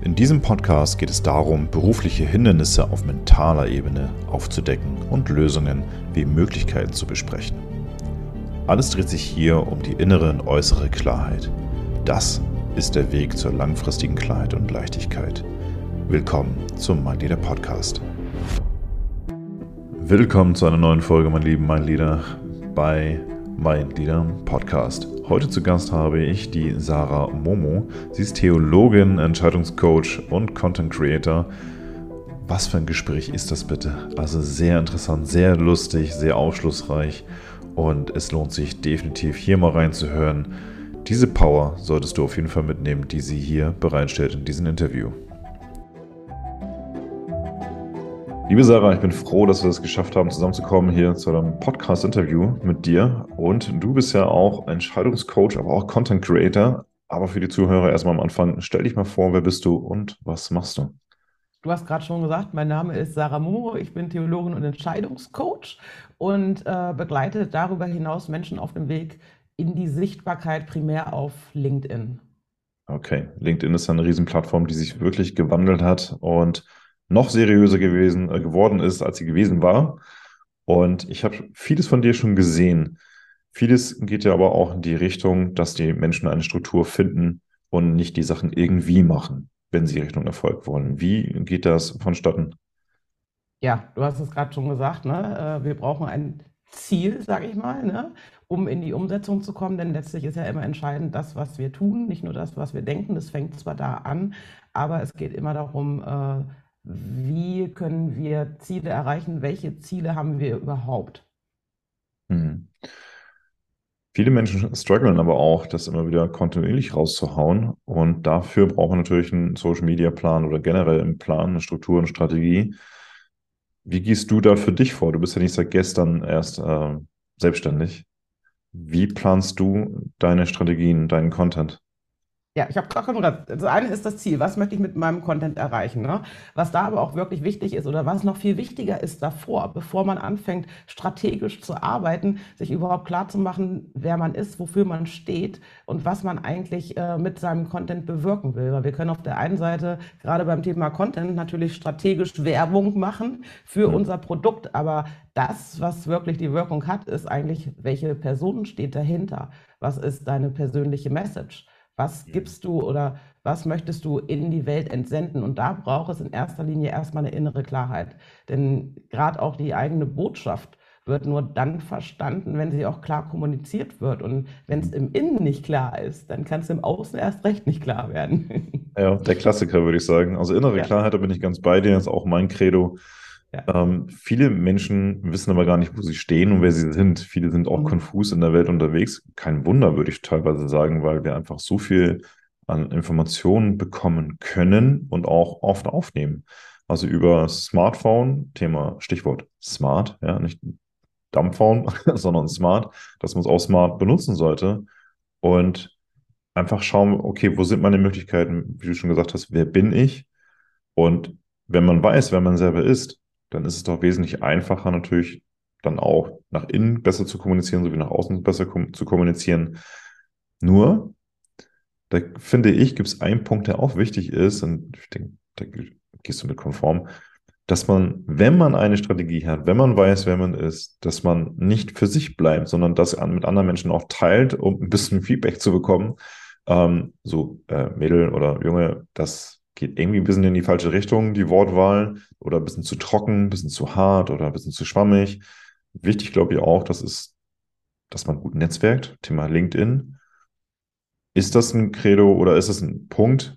In diesem Podcast geht es darum, berufliche Hindernisse auf mentaler Ebene aufzudecken und Lösungen wie Möglichkeiten zu besprechen. Alles dreht sich hier um die innere und äußere Klarheit. Das ist der Weg zur langfristigen Klarheit und Leichtigkeit. Willkommen zum Mein Leader Podcast. Willkommen zu einer neuen Folge, mein Lieben, mein Leader, bei Mein Leader Podcast. Heute zu Gast habe ich die Sarah Momo. Sie ist Theologin, Entscheidungscoach und Content Creator. Was für ein Gespräch ist das bitte? Also sehr interessant, sehr lustig, sehr aufschlussreich und es lohnt sich definitiv hier mal reinzuhören. Diese Power solltest du auf jeden Fall mitnehmen, die sie hier bereitstellt in diesem Interview. Liebe Sarah, ich bin froh, dass wir es geschafft haben, zusammenzukommen hier zu einem Podcast-Interview mit dir. Und du bist ja auch Entscheidungscoach, aber auch Content Creator. Aber für die Zuhörer erstmal am Anfang, stell dich mal vor, wer bist du und was machst du? Du hast gerade schon gesagt, mein Name ist Sarah Momo, ich bin Theologin und Entscheidungscoach und äh, begleite darüber hinaus Menschen auf dem Weg in die Sichtbarkeit primär auf LinkedIn. Okay, LinkedIn ist eine Riesenplattform, die sich wirklich gewandelt hat und noch seriöser gewesen, äh, geworden ist, als sie gewesen war. Und ich habe vieles von dir schon gesehen. Vieles geht ja aber auch in die Richtung, dass die Menschen eine Struktur finden und nicht die Sachen irgendwie machen, wenn sie Richtung Erfolg wollen. Wie geht das vonstatten? Ja, du hast es gerade schon gesagt, ne? Äh, wir brauchen ein Ziel, sage ich mal, ne? um in die Umsetzung zu kommen, denn letztlich ist ja immer entscheidend das, was wir tun, nicht nur das, was wir denken. Das fängt zwar da an, aber es geht immer darum, äh, wie können wir Ziele erreichen? Welche Ziele haben wir überhaupt? Mhm. Viele Menschen strugglen aber auch, das immer wieder kontinuierlich rauszuhauen. Und dafür braucht man natürlich einen Social Media Plan oder generell einen Plan, eine Struktur, eine Strategie. Wie gehst du da für dich vor? Du bist ja nicht seit gestern erst äh, selbstständig. Wie planst du deine Strategien, deinen Content? Ja, ich habe gerade gesagt, das eine ist das Ziel, was möchte ich mit meinem Content erreichen. Ne? Was da aber auch wirklich wichtig ist oder was noch viel wichtiger ist davor, bevor man anfängt, strategisch zu arbeiten, sich überhaupt klar zu machen, wer man ist, wofür man steht und was man eigentlich äh, mit seinem Content bewirken will. Weil wir können auf der einen Seite gerade beim Thema Content natürlich strategisch Werbung machen für ja. unser Produkt, aber das, was wirklich die Wirkung hat, ist eigentlich, welche Person steht dahinter? Was ist deine persönliche Message? Was gibst du oder was möchtest du in die Welt entsenden? Und da braucht es in erster Linie erstmal eine innere Klarheit. Denn gerade auch die eigene Botschaft wird nur dann verstanden, wenn sie auch klar kommuniziert wird. Und wenn es im Innen nicht klar ist, dann kann es im Außen erst recht nicht klar werden. Ja, der Klassiker würde ich sagen. Also innere ja. Klarheit, da bin ich ganz bei dir, das ist auch mein Credo. Ja. Ähm, viele Menschen wissen aber gar nicht, wo sie stehen und wer sie sind. Viele sind auch mhm. konfus in der Welt unterwegs. Kein Wunder, würde ich teilweise sagen, weil wir einfach so viel an Informationen bekommen können und auch oft aufnehmen. Also über Smartphone, Thema Stichwort Smart, ja, nicht Dumbphone, sondern Smart, dass man es auch smart benutzen sollte und einfach schauen, okay, wo sind meine Möglichkeiten? Wie du schon gesagt hast, wer bin ich? Und wenn man weiß, wer man selber ist, dann ist es doch wesentlich einfacher natürlich dann auch nach innen besser zu kommunizieren, sowie nach außen besser kom zu kommunizieren. Nur, da finde ich, gibt es einen Punkt, der auch wichtig ist, und ich denke, da gehst du mit konform, dass man, wenn man eine Strategie hat, wenn man weiß, wer man ist, dass man nicht für sich bleibt, sondern das mit anderen Menschen auch teilt, um ein bisschen Feedback zu bekommen. Ähm, so, äh, Mädel oder Junge, das geht irgendwie ein bisschen in die falsche Richtung, die Wortwahl, oder ein bisschen zu trocken, ein bisschen zu hart oder ein bisschen zu schwammig. Wichtig, glaube ich, auch, das ist, dass man gut netzwerkt. Thema LinkedIn. Ist das ein Credo oder ist es ein Punkt,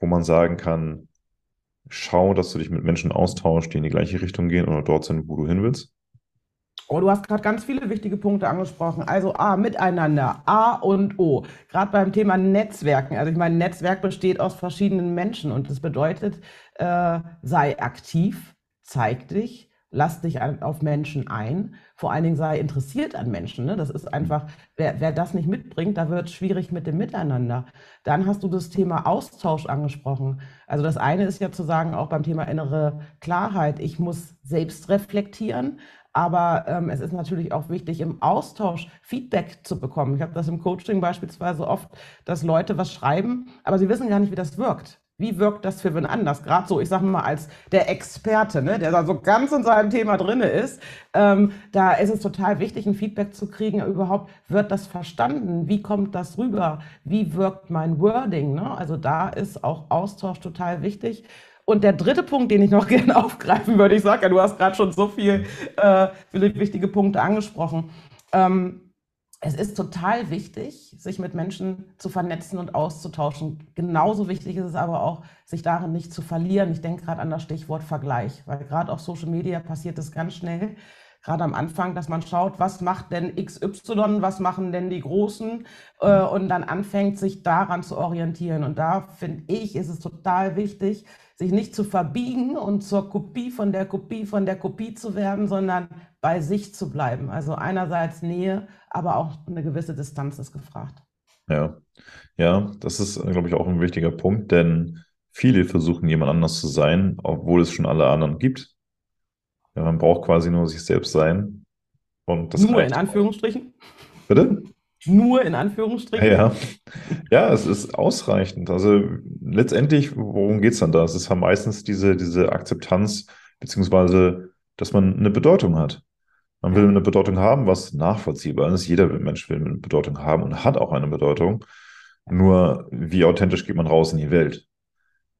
wo man sagen kann, schau, dass du dich mit Menschen austauschst, die in die gleiche Richtung gehen oder dort sind, wo du hin willst? Oh, du hast gerade ganz viele wichtige Punkte angesprochen. Also A, miteinander, A und O. Gerade beim Thema Netzwerken. Also ich meine, Netzwerk besteht aus verschiedenen Menschen und das bedeutet, äh, sei aktiv, zeig dich, lass dich auf Menschen ein. Vor allen Dingen sei interessiert an Menschen. Ne? Das ist einfach, wer, wer das nicht mitbringt, da wird es schwierig mit dem Miteinander. Dann hast du das Thema Austausch angesprochen. Also das eine ist ja zu sagen, auch beim Thema innere Klarheit, ich muss selbst reflektieren, aber ähm, es ist natürlich auch wichtig, im Austausch Feedback zu bekommen. Ich habe das im Coaching beispielsweise oft, dass Leute was schreiben, aber sie wissen gar nicht, wie das wirkt. wie wirkt das für wen anders? Gerade so, ich sage mal, als der Experte, ne, der da so ganz in seinem Thema drin ist, ähm, da ist es total wichtig, ein Feedback zu kriegen, überhaupt, wird das verstanden? Wie kommt das rüber? Wie wirkt mein Wording? Ne? Also da ist auch Austausch total wichtig. Und der dritte Punkt, den ich noch gerne aufgreifen würde, ich sage ja, du hast gerade schon so viel, äh, viele wichtige Punkte angesprochen. Ähm, es ist total wichtig, sich mit Menschen zu vernetzen und auszutauschen. Genauso wichtig ist es aber auch, sich darin nicht zu verlieren. Ich denke gerade an das Stichwort Vergleich, weil gerade auf Social Media passiert es ganz schnell, gerade am Anfang, dass man schaut, was macht denn XY, was machen denn die Großen äh, und dann anfängt, sich daran zu orientieren. Und da finde ich, ist es total wichtig, sich nicht zu verbiegen und zur Kopie von der Kopie von der Kopie zu werden, sondern bei sich zu bleiben. Also einerseits Nähe, aber auch eine gewisse Distanz ist gefragt. Ja, ja, das ist, glaube ich, auch ein wichtiger Punkt, denn viele versuchen, jemand anders zu sein, obwohl es schon alle anderen gibt. Ja, man braucht quasi nur sich selbst sein. Und das nur in Anführungsstrichen? Bitte? Nur in Anführungsstrichen? Ja, ja es ist ausreichend. Also letztendlich, worum geht es dann da? Es ist halt meistens diese, diese Akzeptanz, beziehungsweise, dass man eine Bedeutung hat. Man will eine Bedeutung haben, was nachvollziehbar ist. Jeder Mensch will eine Bedeutung haben und hat auch eine Bedeutung. Nur wie authentisch geht man raus in die Welt?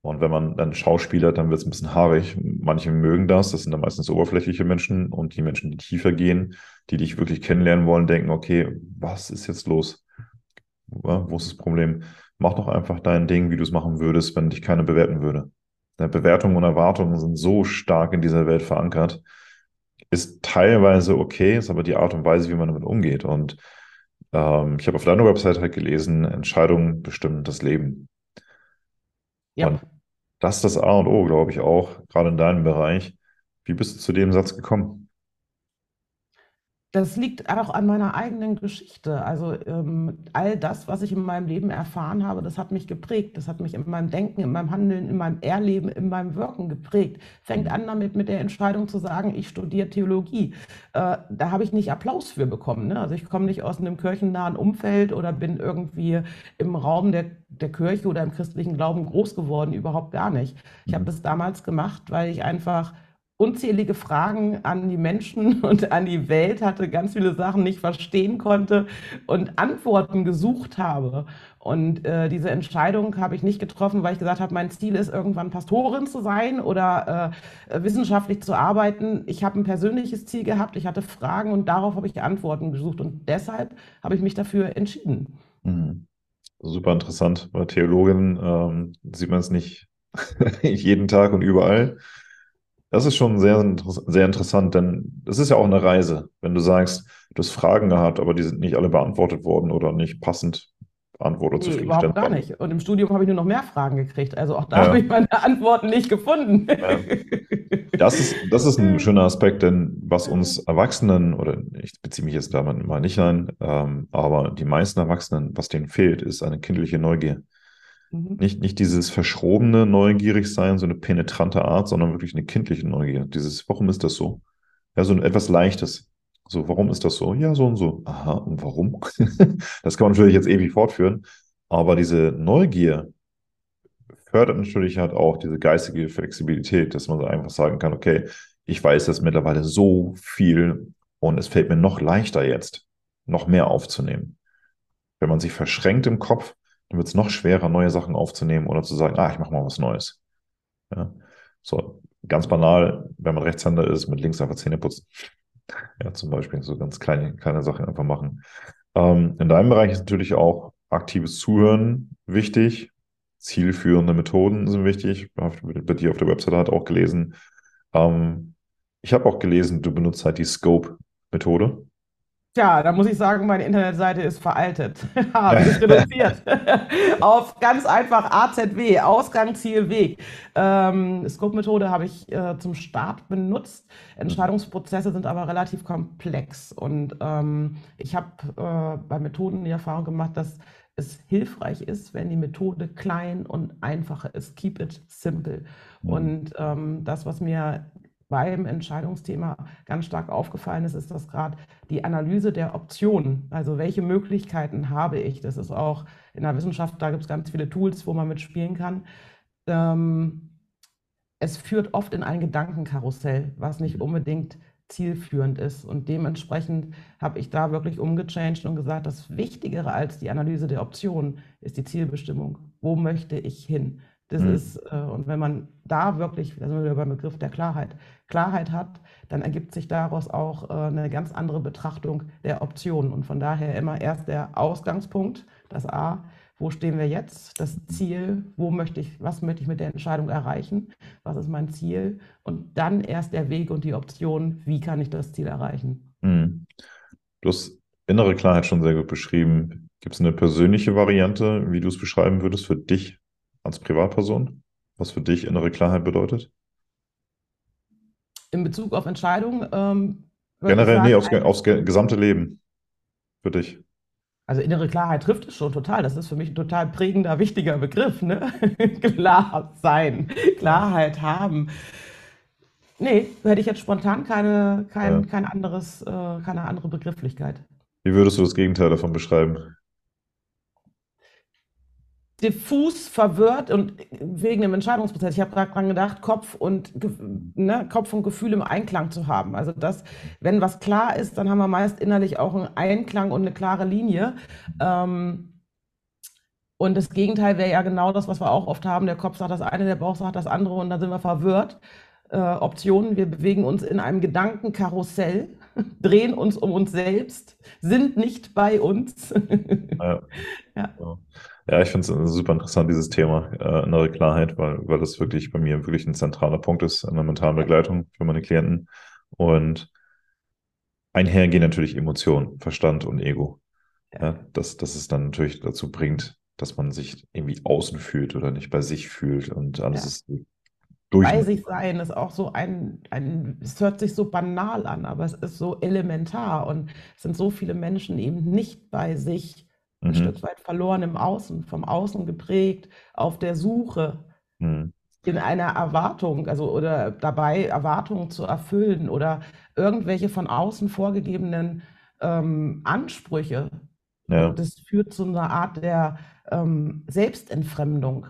Und wenn man dann Schauspieler, dann wird es ein bisschen haarig. Manche mögen das, das sind dann meistens oberflächliche Menschen und die Menschen, die tiefer gehen, die dich wirklich kennenlernen wollen, denken, okay, was ist jetzt los? Wo ist das Problem? Mach doch einfach dein Ding, wie du es machen würdest, wenn dich keiner bewerten würde. Bewertungen und Erwartungen sind so stark in dieser Welt verankert, ist teilweise okay, ist aber die Art und Weise, wie man damit umgeht. Und ähm, ich habe auf deiner Website halt gelesen, Entscheidungen bestimmen das Leben. Ja. Und das ist das A und O, glaube ich auch, gerade in deinem Bereich. Wie bist du zu dem Satz gekommen? Das liegt auch an meiner eigenen Geschichte. Also ähm, all das, was ich in meinem Leben erfahren habe, das hat mich geprägt. Das hat mich in meinem Denken, in meinem Handeln, in meinem Erleben, in meinem Wirken geprägt. Fängt an damit mit der Entscheidung zu sagen, ich studiere Theologie. Äh, da habe ich nicht Applaus für bekommen. Ne? Also ich komme nicht aus einem kirchennahen Umfeld oder bin irgendwie im Raum der, der Kirche oder im christlichen Glauben groß geworden. Überhaupt gar nicht. Ich habe mhm. das damals gemacht, weil ich einfach unzählige Fragen an die Menschen und an die Welt hatte, ganz viele Sachen nicht verstehen konnte und Antworten gesucht habe. Und äh, diese Entscheidung habe ich nicht getroffen, weil ich gesagt habe, mein Ziel ist, irgendwann Pastorin zu sein oder äh, wissenschaftlich zu arbeiten. Ich habe ein persönliches Ziel gehabt, ich hatte Fragen und darauf habe ich Antworten gesucht. Und deshalb habe ich mich dafür entschieden. Mhm. Super interessant. Bei Theologin ähm, sieht man es nicht jeden Tag und überall. Das ist schon sehr, sehr interessant, denn es ist ja auch eine Reise. Wenn du sagst, du hast Fragen gehabt, aber die sind nicht alle beantwortet worden oder nicht passend beantwortet. Nee, überhaupt gar nicht. Und im Studium habe ich nur noch mehr Fragen gekriegt. Also auch da ja. habe ich meine Antworten nicht gefunden. Ja. Das, ist, das ist ein schöner Aspekt, denn was uns Erwachsenen, oder ich beziehe mich jetzt damit mal nicht ein, ähm, aber die meisten Erwachsenen, was denen fehlt, ist eine kindliche Neugier. Mhm. Nicht, nicht dieses verschrobene neugierig sein, so eine penetrante Art, sondern wirklich eine kindliche Neugier. Dieses, warum ist das so? Ja, so ein etwas Leichtes. So, warum ist das so? Ja, so und so. Aha, und warum? das kann man natürlich jetzt ewig fortführen. Aber diese Neugier fördert natürlich halt auch diese geistige Flexibilität, dass man einfach sagen kann, okay, ich weiß jetzt mittlerweile so viel und es fällt mir noch leichter jetzt, noch mehr aufzunehmen. Wenn man sich verschränkt im Kopf, dann wird es noch schwerer, neue Sachen aufzunehmen oder zu sagen, ah, ich mache mal was Neues. Ja. So, ganz banal, wenn man Rechtshänder ist, mit links einfach Zähne putzen. Ja, zum Beispiel so ganz kleine, kleine Sachen einfach machen. Ähm, in deinem Bereich ist natürlich auch aktives Zuhören wichtig. Zielführende Methoden sind wichtig. Bei dir auf der Website hat auch gelesen. Ähm, ich habe auch gelesen, du benutzt halt die Scope-Methode. Tja, da muss ich sagen, meine Internetseite ist veraltet. Habe ich reduziert. Auf ganz einfach AZW, Ausgang, Ziel, Weg. Ähm, Scope-Methode habe ich äh, zum Start benutzt. Entscheidungsprozesse sind aber relativ komplex. Und ähm, ich habe äh, bei Methoden die Erfahrung gemacht, dass es hilfreich ist, wenn die Methode klein und einfach ist. Keep it simple. Mhm. Und ähm, das, was mir beim Entscheidungsthema ganz stark aufgefallen ist, ist das gerade die Analyse der Optionen. Also welche Möglichkeiten habe ich? Das ist auch in der Wissenschaft, da gibt es ganz viele Tools, wo man mitspielen kann. ähm, es führt oft in ein Gedankenkarussell, was nicht unbedingt zielführend ist. Und dementsprechend habe ich da wirklich umgechanged und gesagt, das Wichtigere als die Analyse der Optionen ist die Zielbestimmung. Wo möchte ich hin? Das mhm. ist, äh, und wenn man da wirklich, da sind wir wieder beim Begriff der Klarheit, Klarheit hat, dann ergibt sich daraus auch äh, eine ganz andere Betrachtung der Optionen. Und von daher immer erst der Ausgangspunkt, das A, wo stehen wir jetzt, das Ziel, wo möchte ich, was möchte ich mit der Entscheidung erreichen, was ist mein Ziel und dann erst der Weg und die Option, wie kann ich das Ziel erreichen. Mhm. Du hast innere Klarheit schon sehr gut beschrieben. Gibt es eine persönliche Variante, wie du es beschreiben würdest für dich als Privatperson, was für dich innere Klarheit bedeutet? In Bezug auf Entscheidungen? Ähm, Generell, sagen, nee, aufs, aufs gesamte Leben für dich. Also innere Klarheit trifft es schon total. Das ist für mich ein total prägender, wichtiger Begriff. Ne? Klar sein, Klarheit haben. Nee, hätte ich jetzt spontan keine, kein, ja. kein anderes, äh, keine andere Begrifflichkeit. Wie würdest du das Gegenteil davon beschreiben? Diffus, verwirrt und wegen dem Entscheidungsprozess. Ich habe gerade dran gedacht, Kopf und, ne, Kopf und Gefühl im Einklang zu haben. Also das, wenn was klar ist, dann haben wir meist innerlich auch einen Einklang und eine klare Linie. Ähm, und das Gegenteil wäre ja genau das, was wir auch oft haben. Der Kopf sagt das eine, der Bauch sagt das andere und dann sind wir verwirrt. Äh, Optionen, wir bewegen uns in einem Gedankenkarussell, drehen uns um uns selbst, sind nicht bei uns. ja. ja. Ja, ich finde es super interessant, dieses Thema äh, innere Klarheit, weil, weil das wirklich bei mir wirklich ein zentraler Punkt ist in der mentalen Begleitung für meine Klienten. Und einhergehen natürlich Emotionen, Verstand und Ego. Ja, dass, dass es dann natürlich dazu bringt, dass man sich irgendwie außen fühlt oder nicht bei sich fühlt und alles ja. ist durch. Bei sich sein ist auch so ein, ein, es hört sich so banal an, aber es ist so elementar und es sind so viele Menschen eben nicht bei sich ein mhm. Stück weit verloren im Außen, vom Außen geprägt, auf der Suche, mhm. in einer Erwartung, also oder dabei Erwartungen zu erfüllen oder irgendwelche von außen vorgegebenen ähm, Ansprüche. Ja. Und das führt zu einer Art der ähm, Selbstentfremdung.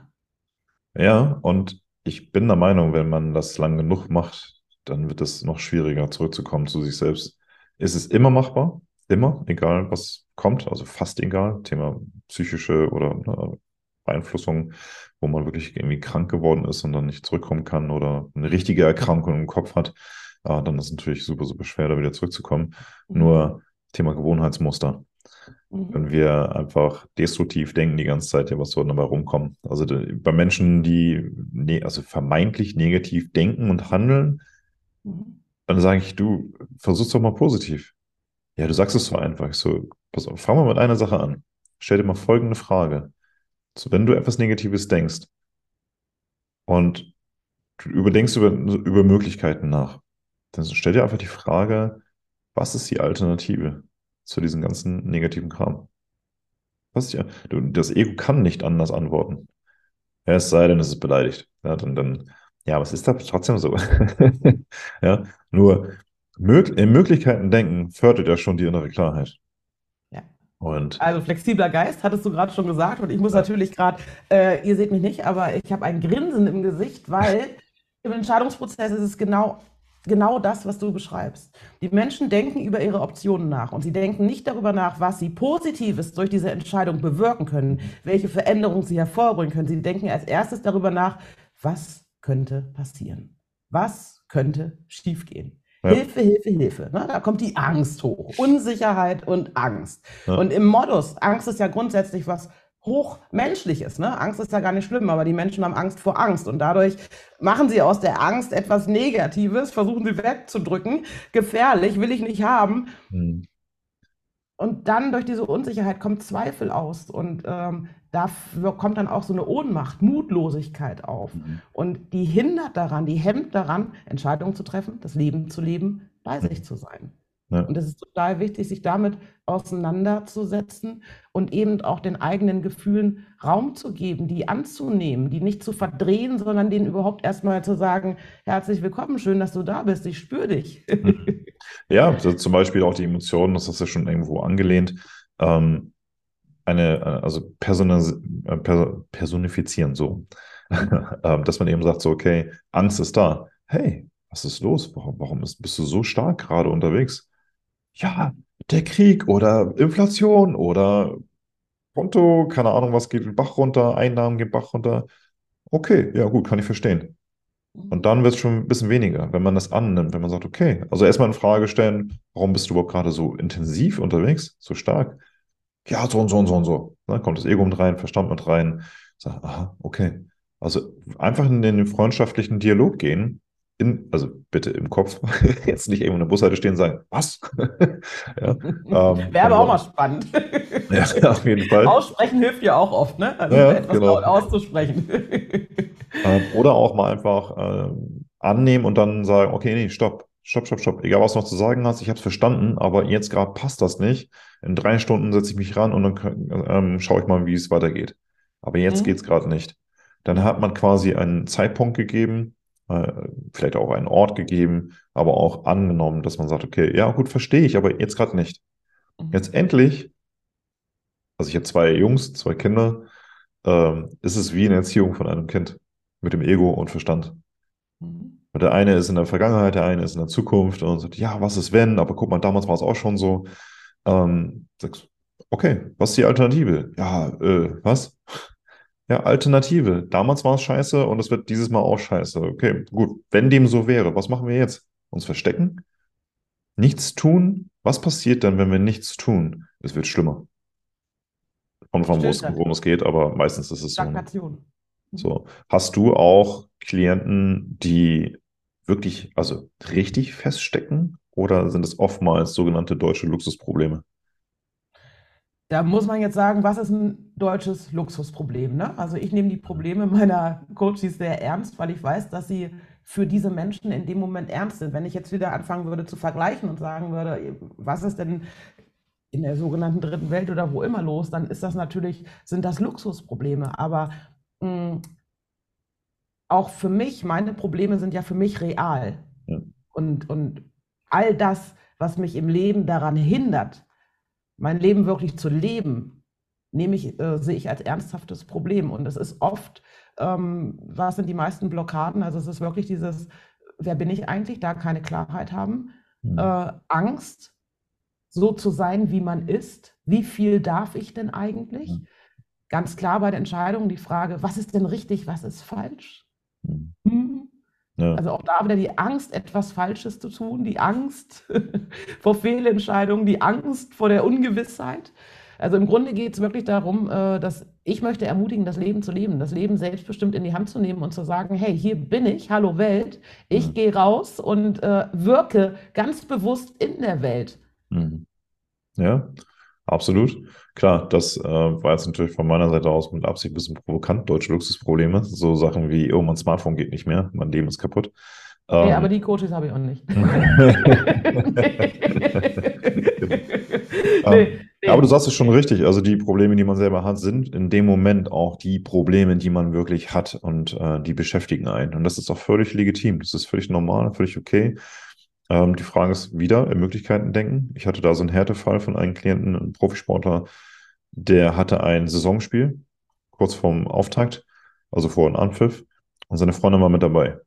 Ja, und ich bin der Meinung, wenn man das lang genug macht, dann wird es noch schwieriger, zurückzukommen zu sich selbst. Ist es immer machbar? Immer, egal was kommt, also fast egal. Thema psychische oder ne, Beeinflussung, wo man wirklich irgendwie krank geworden ist und dann nicht zurückkommen kann oder eine richtige Erkrankung im Kopf hat, äh, dann ist es natürlich super, super schwer, da wieder zurückzukommen. Mhm. Nur Thema Gewohnheitsmuster. Mhm. Wenn wir einfach destruktiv denken die ganze Zeit, ja, was soll dabei rumkommen? Also bei Menschen, die ne, also vermeintlich negativ denken und handeln, mhm. dann sage ich, du versuch's doch mal positiv. Ja, du sagst es so einfach. So, pass auf, fangen wir mit einer Sache an. Stell dir mal folgende Frage. So, wenn du etwas Negatives denkst und du überdenkst über, über Möglichkeiten nach, dann stell dir einfach die Frage, was ist die Alternative zu diesem ganzen negativen Kram? Was die, das Ego kann nicht anders antworten. Ja, es sei denn, es ist beleidigt. Ja, dann, dann, ja, aber es ist da trotzdem so. ja, nur in Möglichkeiten denken fördert ja schon die innere Klarheit. Ja. Und also flexibler Geist, hattest du gerade schon gesagt. Und ich muss ja. natürlich gerade, äh, ihr seht mich nicht, aber ich habe ein Grinsen im Gesicht, weil im Entscheidungsprozess ist es genau, genau das, was du beschreibst. Die Menschen denken über ihre Optionen nach und sie denken nicht darüber nach, was sie Positives durch diese Entscheidung bewirken können, welche Veränderungen sie hervorbringen können. Sie denken als erstes darüber nach, was könnte passieren? Was könnte schiefgehen? Ja. Hilfe, Hilfe, Hilfe. Ne? Da kommt die Angst hoch. Unsicherheit und Angst. Ja. Und im Modus, Angst ist ja grundsätzlich was hochmenschliches. Ne? Angst ist ja gar nicht schlimm, aber die Menschen haben Angst vor Angst. Und dadurch machen sie aus der Angst etwas Negatives, versuchen sie wegzudrücken. Gefährlich, will ich nicht haben. Hm. Und dann durch diese Unsicherheit kommt Zweifel aus. Und ähm, da kommt dann auch so eine Ohnmacht, Mutlosigkeit auf. Mhm. Und die hindert daran, die hemmt daran, Entscheidungen zu treffen, das Leben zu leben, bei mhm. sich zu sein. Ja. Und es ist total wichtig, sich damit auseinanderzusetzen und eben auch den eigenen Gefühlen Raum zu geben, die anzunehmen, die nicht zu verdrehen, sondern denen überhaupt erstmal zu sagen, herzlich willkommen, schön, dass du da bist, ich spüre dich. Mhm. Ja, also zum Beispiel auch die Emotionen, das hast du ja schon irgendwo angelehnt. Ähm, eine, äh, also äh, personifizieren, so. ähm, dass man eben sagt, so, okay, Angst ist da. Hey, was ist los? Warum, warum ist, bist du so stark gerade unterwegs? Ja, der Krieg oder Inflation oder Konto, keine Ahnung, was geht den Bach runter, Einnahmen gehen Bach runter. Okay, ja gut, kann ich verstehen. Und dann wird es schon ein bisschen weniger, wenn man das annimmt, wenn man sagt, okay, also erstmal in Frage stellen, warum bist du überhaupt gerade so intensiv unterwegs, so stark? Ja, so und so und so und so. Dann kommt das Ego mit rein, Verstand mit rein. Sag, aha, okay. Also einfach in den freundschaftlichen Dialog gehen, in, also bitte im Kopf, jetzt nicht irgendwo in der Busseite stehen und sagen, was? ja, ähm, Wäre aber auch mal spannend. ja, auf jeden Fall. Aussprechen hilft ja auch oft, ne? Also ja, etwas genau. auszusprechen. ähm, oder auch mal einfach äh, annehmen und dann sagen, okay, nee, stopp, stopp, stopp, stopp. Egal, was du noch zu sagen hast, ich habe es verstanden, aber jetzt gerade passt das nicht. In drei Stunden setze ich mich ran und dann ähm, schaue ich mal, wie es weitergeht. Aber jetzt mhm. geht es gerade nicht. Dann hat man quasi einen Zeitpunkt gegeben, vielleicht auch einen Ort gegeben, aber auch angenommen, dass man sagt, okay, ja gut, verstehe ich, aber jetzt gerade nicht. Mhm. Jetzt endlich, also ich habe zwei Jungs, zwei Kinder, ähm, ist es wie eine Erziehung von einem Kind mit dem Ego und Verstand. Mhm. Der eine ist in der Vergangenheit, der eine ist in der Zukunft und sagt, ja, was ist wenn? Aber guck mal, damals war es auch schon so. Ähm, sagst, okay, was ist die Alternative? Ja, äh, was? Ja, Alternative. Damals war es scheiße und es wird dieses Mal auch scheiße. Okay, gut. Wenn dem so wäre, was machen wir jetzt? Uns verstecken? Nichts tun? Was passiert dann, wenn wir nichts tun? Es wird schlimmer. Kommt von worum es geht, aber meistens ist es so. Stagnation. So. Hast du auch Klienten, die wirklich, also richtig feststecken? Oder sind es oftmals sogenannte deutsche Luxusprobleme? Da muss man jetzt sagen, was ist ein deutsches Luxusproblem? Ne? Also ich nehme die Probleme meiner Coaches sehr ernst, weil ich weiß, dass sie für diese Menschen in dem Moment ernst sind. Wenn ich jetzt wieder anfangen würde zu vergleichen und sagen würde, was ist denn in der sogenannten dritten Welt oder wo immer los, dann ist das natürlich, sind das Luxusprobleme. Aber mh, hm, auch für mich, meine Probleme sind ja für mich real. Ja. Und, und all das, was mich im Leben daran hindert, mein Leben wirklich zu leben, nehme ich, äh, sehe ich als ernsthaftes Problem. Und es ist oft, ähm, was sind die meisten Blockaden? Also es ist wirklich dieses, wer bin ich eigentlich, da keine Klarheit haben, mhm. äh, Angst, so zu sein, wie man ist. Wie viel darf ich denn eigentlich? Mhm. Ganz klar bei der Entscheidung die Frage, was ist denn richtig, was ist falsch? Mhm. Ja. Also auch da wieder die Angst, etwas Falsches zu tun, die Angst vor Fehlentscheidungen, die Angst vor der Ungewissheit. Also im Grunde geht es wirklich darum, äh, dass ich möchte ermutigen, das Leben zu leben, das Leben selbstbestimmt in die Hand zu nehmen und zu sagen, hey, hier bin ich, hallo Welt, ich mhm. gehe raus und äh, wirke ganz bewusst in der Welt. Mhm. Ja, absolut. Klar, das äh, war jetzt natürlich von meiner Seite aus mit Absicht ein bisschen provokant, deutsche Luxusprobleme. So Sachen wie, oh, mein Smartphone geht nicht mehr, mein Leben ist kaputt. Ähm, ja, aber die Coaches habe ich auch nicht. Ähm, nee, nee. Aber du sagst es schon richtig. Also die Probleme, die man selber hat, sind in dem Moment auch die Probleme, die man wirklich hat und äh, die beschäftigen einen. Und das ist auch völlig legitim. Das ist völlig normal, völlig okay. Ähm, die Frage ist wieder, in Möglichkeiten denken. Ich hatte da so einen Härtefall von einem Klienten, einem Profisportler, der hatte ein Saisonspiel kurz vorm Auftakt, also vor einem Anpfiff, und seine Freundin war mit dabei.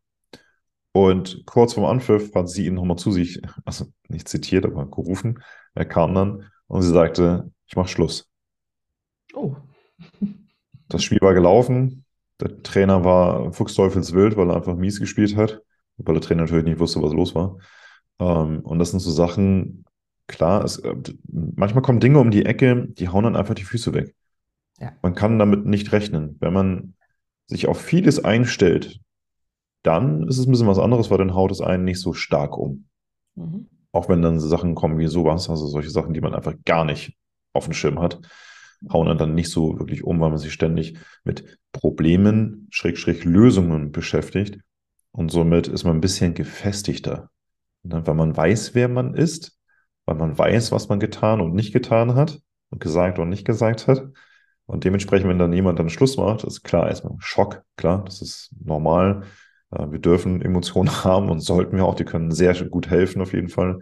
Und kurz vorm Anpfiff hat sie ihn nochmal zu sich, also nicht zitiert, aber gerufen. Er kam dann und sie sagte, ich mache Schluss. Oh. Das Spiel war gelaufen. Der Trainer war fuchsteufelswild, weil er einfach mies gespielt hat, weil der Trainer natürlich nicht wusste, was los war. Ähm, und das sind so Sachen, klar, es, äh, manchmal kommen Dinge um die Ecke, die hauen dann einfach die Füße weg. Ja. Man kann damit nicht rechnen. Wenn man sich auf vieles einstellt, dann ist es ein bisschen was anderes, weil dann haut es einen nicht so stark um. Mhm. Auch wenn dann Sachen kommen wie sowas, also solche Sachen, die man einfach gar nicht auf dem Schirm hat, hauen dann, dann nicht so wirklich um, weil man sich ständig mit Problemen, Schrägstrich Lösungen beschäftigt. Und somit ist man ein bisschen gefestigter. Ne, weil man weiß, wer man ist, weil man weiß, was man getan und nicht getan hat und gesagt und nicht gesagt hat. Und dementsprechend, wenn dann jemand dann Schluss macht, ist klar, erstmal Schock, klar, das ist normal. Äh, wir dürfen Emotionen haben und sollten wir auch, die können sehr gut helfen auf jeden Fall.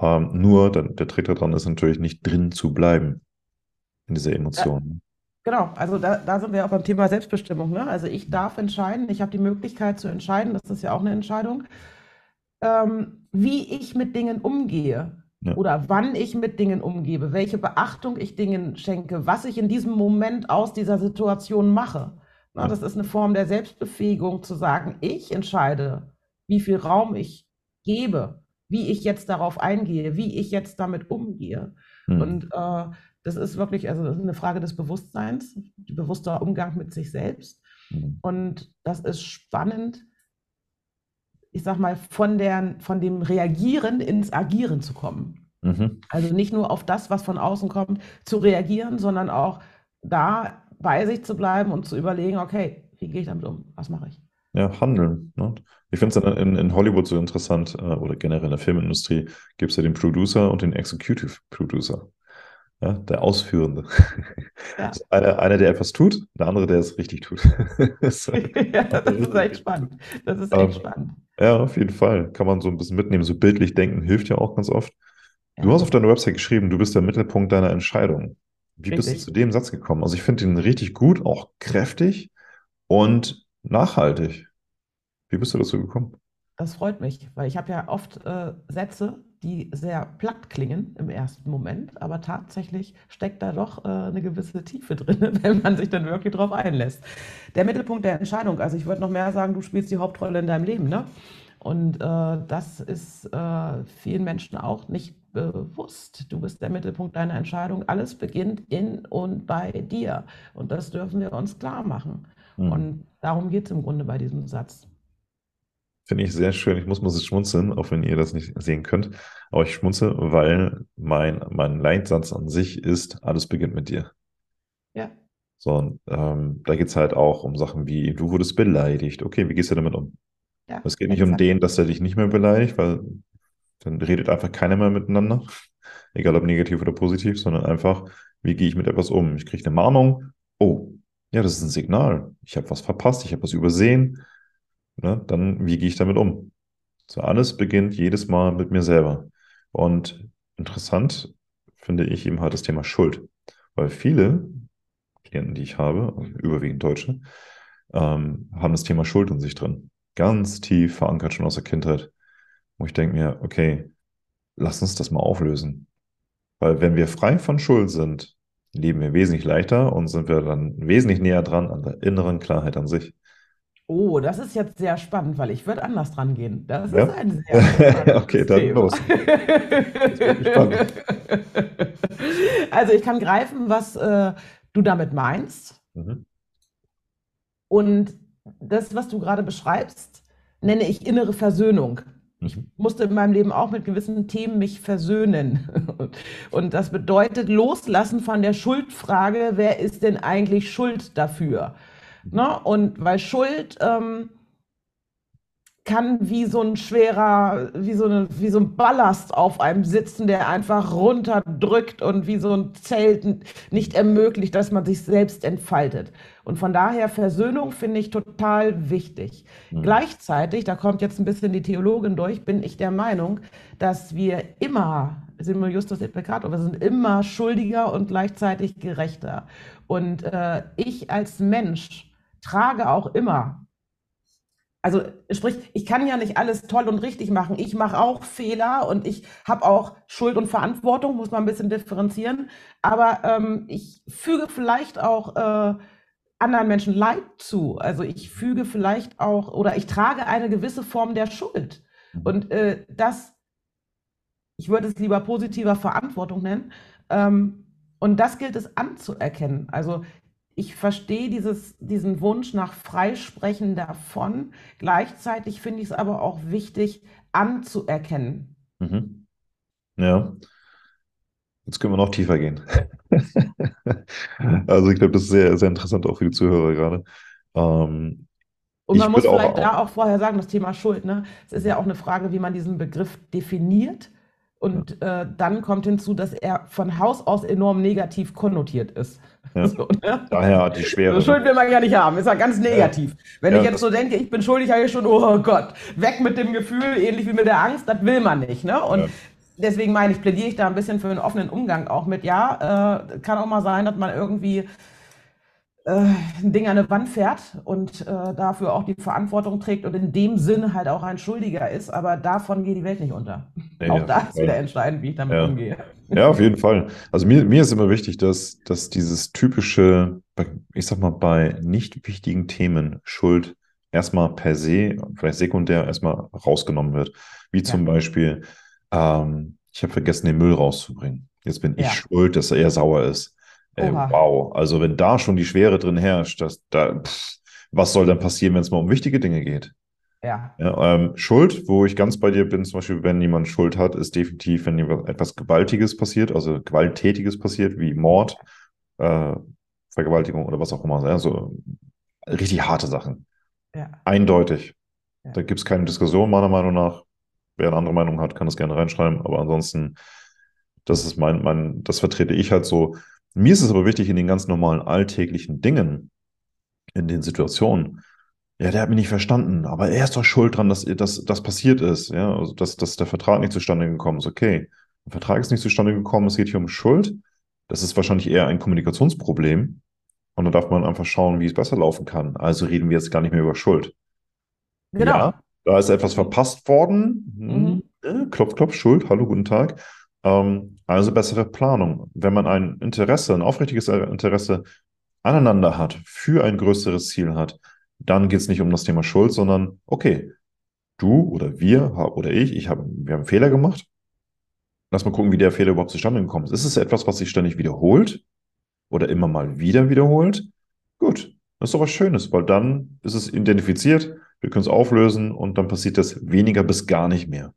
Ähm, nur der, Trick daran ist natürlich nicht drin zu bleiben in dieser Emotion. Genau, also da, da sind wir auch beim Thema Selbstbestimmung. Ne? Also ich darf entscheiden, ich habe die Möglichkeit zu entscheiden, das ist ja auch eine Entscheidung, ähm, wie ich mit Dingen umgehe ja. oder wann ich mit Dingen umgebe, welche Beachtung ich Dingen schenke, was ich in diesem Moment aus dieser Situation mache. Na, das ist eine Form der Selbstbefähigung zu sagen, ich entscheide, wie viel Raum ich gebe, wie ich jetzt darauf eingehe, wie ich jetzt damit umgehe. Hm. Und äh, das ist wirklich also das ist eine Frage des Bewusstseins, bewusster Umgang mit sich selbst. Hm. Und das ist spannend, ich sag mal, von, der, von dem Reagieren ins Agieren zu kommen. Mhm. Also nicht nur auf das, was von außen kommt, zu reagieren, sondern auch da bei sich zu bleiben und zu überlegen, okay, wie gehe ich damit um? Was mache ich? Ja, handeln. Ne? Ich finde es in, in Hollywood so interessant, äh, oder generell in der Filmindustrie, gibt es ja den Producer und den Executive Producer. Ja, der Ausführende. Ja. einer, einer, der etwas tut, der andere, der es richtig tut. ja, das ist echt spannend. Das ist echt um, spannend. Ja, auf jeden Fall. Kann man so ein bisschen mitnehmen. So bildlich denken hilft ja auch ganz oft. Ja. Du hast auf deiner Website geschrieben, du bist der Mittelpunkt deiner Entscheidung. Wie richtig. bist du zu dem Satz gekommen? Also ich finde ihn richtig gut, auch kräftig und nachhaltig. Wie bist du dazu gekommen? Das freut mich, weil ich habe ja oft äh, Sätze, die sehr platt klingen im ersten Moment, aber tatsächlich steckt da doch äh, eine gewisse Tiefe drin, wenn man sich dann wirklich darauf einlässt. Der Mittelpunkt der Entscheidung, also ich würde noch mehr sagen, du spielst die Hauptrolle in deinem Leben, ne? Und äh, das ist äh, vielen Menschen auch nicht bewusst. Du bist der Mittelpunkt deiner Entscheidung. Alles beginnt in und bei dir. Und das dürfen wir uns klar machen. Mhm. Und darum geht es im Grunde bei diesem Satz. Finde ich sehr schön. Ich muss mal so schmunzeln, auch wenn ihr das nicht sehen könnt. Aber ich schmunze, weil mein, mein Leitsatz an sich ist, alles beginnt mit dir. Ja. So, und, ähm, da geht es halt auch um Sachen wie, du wurdest beleidigt. Okay, wie gehst du damit um? Ja, es geht nicht exakt. um den, dass er dich nicht mehr beleidigt, weil dann redet einfach keiner mehr miteinander. Egal ob negativ oder positiv, sondern einfach, wie gehe ich mit etwas um? Ich kriege eine Mahnung. Oh, ja, das ist ein Signal. Ich habe was verpasst, ich habe was übersehen ne, dann wie gehe ich damit um? So alles beginnt jedes Mal mit mir selber. Und interessant finde ich eben halt das Thema Schuld, weil viele Klienten, die ich habe, überwiegend Deutsche, ähm, haben das Thema Schuld in sich drin. Ganz tief verankert schon aus der Kindheit. Wo ich denke mir, okay, lass uns das mal auflösen. Weil wenn wir frei von Schuld sind, leben wir wesentlich leichter und sind wir dann wesentlich näher dran an der inneren Klarheit an sich. Oh, das ist jetzt sehr spannend, weil ich würde anders dran gehen. Das ja? ist ein sehr Okay, dann Thema. los. also ich kann greifen, was äh, du damit meinst. Mhm. Und das, was du gerade beschreibst, nenne ich innere Versöhnung. Ich mhm. musste in meinem Leben auch mit gewissen Themen mich versöhnen. Und das bedeutet loslassen von der Schuldfrage, wer ist denn eigentlich schuld dafür? Ne? Und weil Schuld ähm, kann wie so ein schwerer, wie so, eine, wie so ein Ballast auf einem sitzen, der einfach runterdrückt und wie so ein Zelt nicht ermöglicht, dass man sich selbst entfaltet. Und von daher Versöhnung finde ich total wichtig. Mhm. Gleichzeitig, da kommt jetzt ein bisschen die Theologin durch, bin ich der Meinung, dass wir immer, Simul Justus et Peccator, wir sind immer schuldiger und gleichzeitig gerechter. Und äh, ich als Mensch trage auch immer. Also sprich, ich kann ja nicht alles toll und richtig machen. Ich mache auch Fehler und ich habe auch Schuld und Verantwortung, muss man ein bisschen differenzieren. Aber ähm, ich füge vielleicht auch äh, anderen Menschen Leid zu. Also ich füge vielleicht auch oder ich trage eine gewisse Form der Schuld. Mhm. Und äh, das, ich würde es lieber positiver Verantwortung nennen. Ähm, und das gilt es anzuerkennen. Also ich verstehe dieses, diesen Wunsch nach Freisprechen davon. Gleichzeitig finde ich es aber auch wichtig anzuerkennen. Mhm. Ja. Jetzt können wir noch tiefer gehen. also ich glaube, das ist sehr, sehr interessant auch für die Zuhörer gerade. Ähm, und man muss vielleicht auch, da auch vorher sagen, das Thema Schuld, ne? Es ist ja auch eine Frage, wie man diesen Begriff definiert. Und ja. äh, dann kommt hinzu, dass er von Haus aus enorm negativ konnotiert ist. Ja. So, ne? Daher die Schwere. So Schuld will man ja nicht haben, ist ja ganz negativ. Ja. Wenn ich jetzt so denke, ich bin schuldig, habe ich schon, oh Gott, weg mit dem Gefühl, ähnlich wie mit der Angst, das will man nicht. Ne? Und deswegen meine ich, plädiere ich da ein bisschen für einen offenen Umgang auch mit, ja, äh, kann auch mal sein, dass man irgendwie ein Ding an eine Wand fährt und äh, dafür auch die Verantwortung trägt und in dem Sinne halt auch ein Schuldiger ist, aber davon geht die Welt nicht unter. Nee, auch da ist wieder entscheidend, wie ich damit ja. umgehe. Ja, auf jeden Fall. Also mir, mir ist immer wichtig, dass, dass dieses typische, ich sag mal, bei nicht wichtigen Themen Schuld erstmal per se, vielleicht sekundär erstmal rausgenommen wird. Wie zum ja. Beispiel, ähm, ich habe vergessen, den Müll rauszubringen. Jetzt bin ja. ich schuld, dass er sauer ist. Äh, wow, also wenn da schon die Schwere drin herrscht, dass da, pff, was soll dann passieren, wenn es mal um wichtige Dinge geht? Ja. ja ähm, Schuld, wo ich ganz bei dir bin, zum Beispiel, wenn jemand Schuld hat, ist definitiv, wenn etwas Gewaltiges passiert, also Gewalttätiges passiert, wie Mord, äh, Vergewaltigung oder was auch immer. Also richtig harte Sachen. Ja. Eindeutig. Ja. Da gibt es keine Diskussion, meiner Meinung nach. Wer eine andere Meinung hat, kann das gerne reinschreiben. Aber ansonsten, das ist mein, mein, das vertrete ich halt so. Mir ist es aber wichtig, in den ganz normalen alltäglichen Dingen, in den Situationen, ja, der hat mich nicht verstanden, aber er ist doch schuld dran, dass das dass passiert ist, ja, also dass, dass der Vertrag nicht zustande gekommen ist. Okay, der Vertrag ist nicht zustande gekommen, es geht hier um Schuld. Das ist wahrscheinlich eher ein Kommunikationsproblem. Und da darf man einfach schauen, wie es besser laufen kann. Also reden wir jetzt gar nicht mehr über Schuld. Genau. Ja, da ist etwas verpasst worden. Mhm. Hm, klopf, klopf, Schuld, hallo, guten Tag. Ähm, also bessere Planung. Wenn man ein Interesse, ein aufrichtiges Interesse aneinander hat, für ein größeres Ziel hat, dann geht es nicht um das Thema Schuld, sondern okay, du oder wir oder ich, ich habe, wir haben Fehler gemacht. Lass mal gucken, wie der Fehler überhaupt zustande gekommen ist. Ist es etwas, was sich ständig wiederholt oder immer mal wieder wiederholt? Gut, das ist doch was Schönes, weil dann ist es identifiziert, wir können es auflösen und dann passiert das weniger bis gar nicht mehr.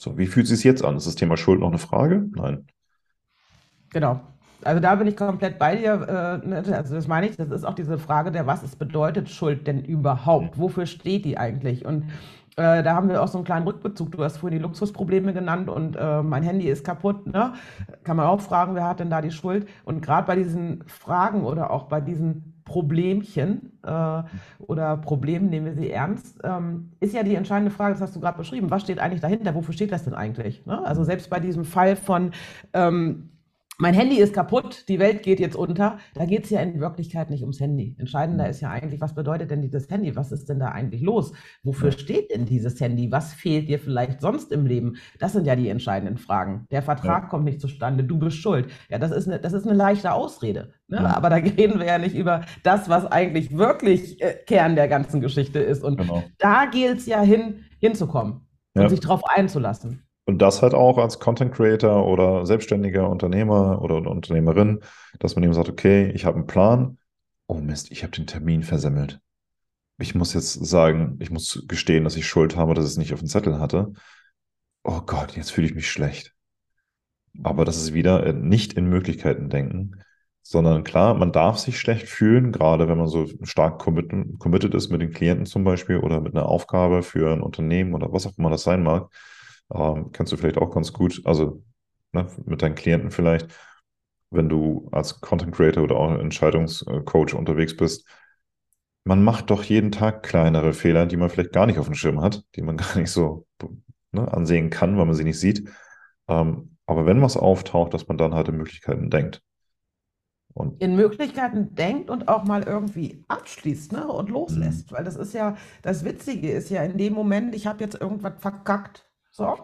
So, wie fühlt es sich jetzt an? Ist das Thema Schuld noch eine Frage? Nein. Genau. Also da bin ich komplett bei dir. Äh, also das meine ich, das ist auch diese Frage der, was es bedeutet Schuld denn überhaupt? Wofür steht die eigentlich? Und äh, da haben wir auch so einen kleinen Rückbezug. Du hast vorhin die Luxusprobleme genannt und äh, mein Handy ist kaputt. Ne? Kann man auch fragen, wer hat denn da die Schuld? Und gerade bei diesen Fragen oder auch bei diesen Problemchen äh, oder Problemen, nehmen wir sie ernst, ähm, ist ja die entscheidende Frage, das hast du gerade beschrieben, was steht eigentlich dahinter? Wofür steht das denn eigentlich? Ne? Also selbst bei diesem Fall von ähm, mein Handy ist kaputt, die Welt geht jetzt unter. Da geht es ja in Wirklichkeit nicht ums Handy. Entscheidender mhm. ist ja eigentlich, was bedeutet denn dieses Handy? Was ist denn da eigentlich los? Wofür steht denn dieses Handy? Was fehlt dir vielleicht sonst im Leben? Das sind ja die entscheidenden Fragen. Der Vertrag ja. kommt nicht zustande, du bist schuld. Ja, das ist eine, das ist eine leichte Ausrede. Ne? Ja. Aber da reden wir ja nicht über das, was eigentlich wirklich äh, Kern der ganzen Geschichte ist. Und genau. da gilt es ja hin, hinzukommen und ja. sich darauf einzulassen. Und das halt auch als Content Creator oder selbstständiger Unternehmer oder Unternehmerin, dass man eben sagt, okay, ich habe einen Plan. Oh Mist, ich habe den Termin versemmelt. Ich muss jetzt sagen, ich muss gestehen, dass ich Schuld habe, dass ich es nicht auf dem Zettel hatte. Oh Gott, jetzt fühle ich mich schlecht. Aber das ist wieder äh, nicht in Möglichkeiten denken, sondern klar, man darf sich schlecht fühlen, gerade wenn man so stark committed, committed ist mit den Klienten zum Beispiel oder mit einer Aufgabe für ein Unternehmen oder was auch immer das sein mag. Ähm, kennst du vielleicht auch ganz gut, also ne, mit deinen Klienten vielleicht, wenn du als Content Creator oder auch Entscheidungscoach unterwegs bist. Man macht doch jeden Tag kleinere Fehler, die man vielleicht gar nicht auf dem Schirm hat, die man gar nicht so ne, ansehen kann, weil man sie nicht sieht. Ähm, aber wenn was auftaucht, dass man dann halt in Möglichkeiten denkt. Und in Möglichkeiten denkt und auch mal irgendwie abschließt ne, und loslässt. Mhm. Weil das ist ja, das Witzige ist ja in dem Moment, ich habe jetzt irgendwas verkackt. So,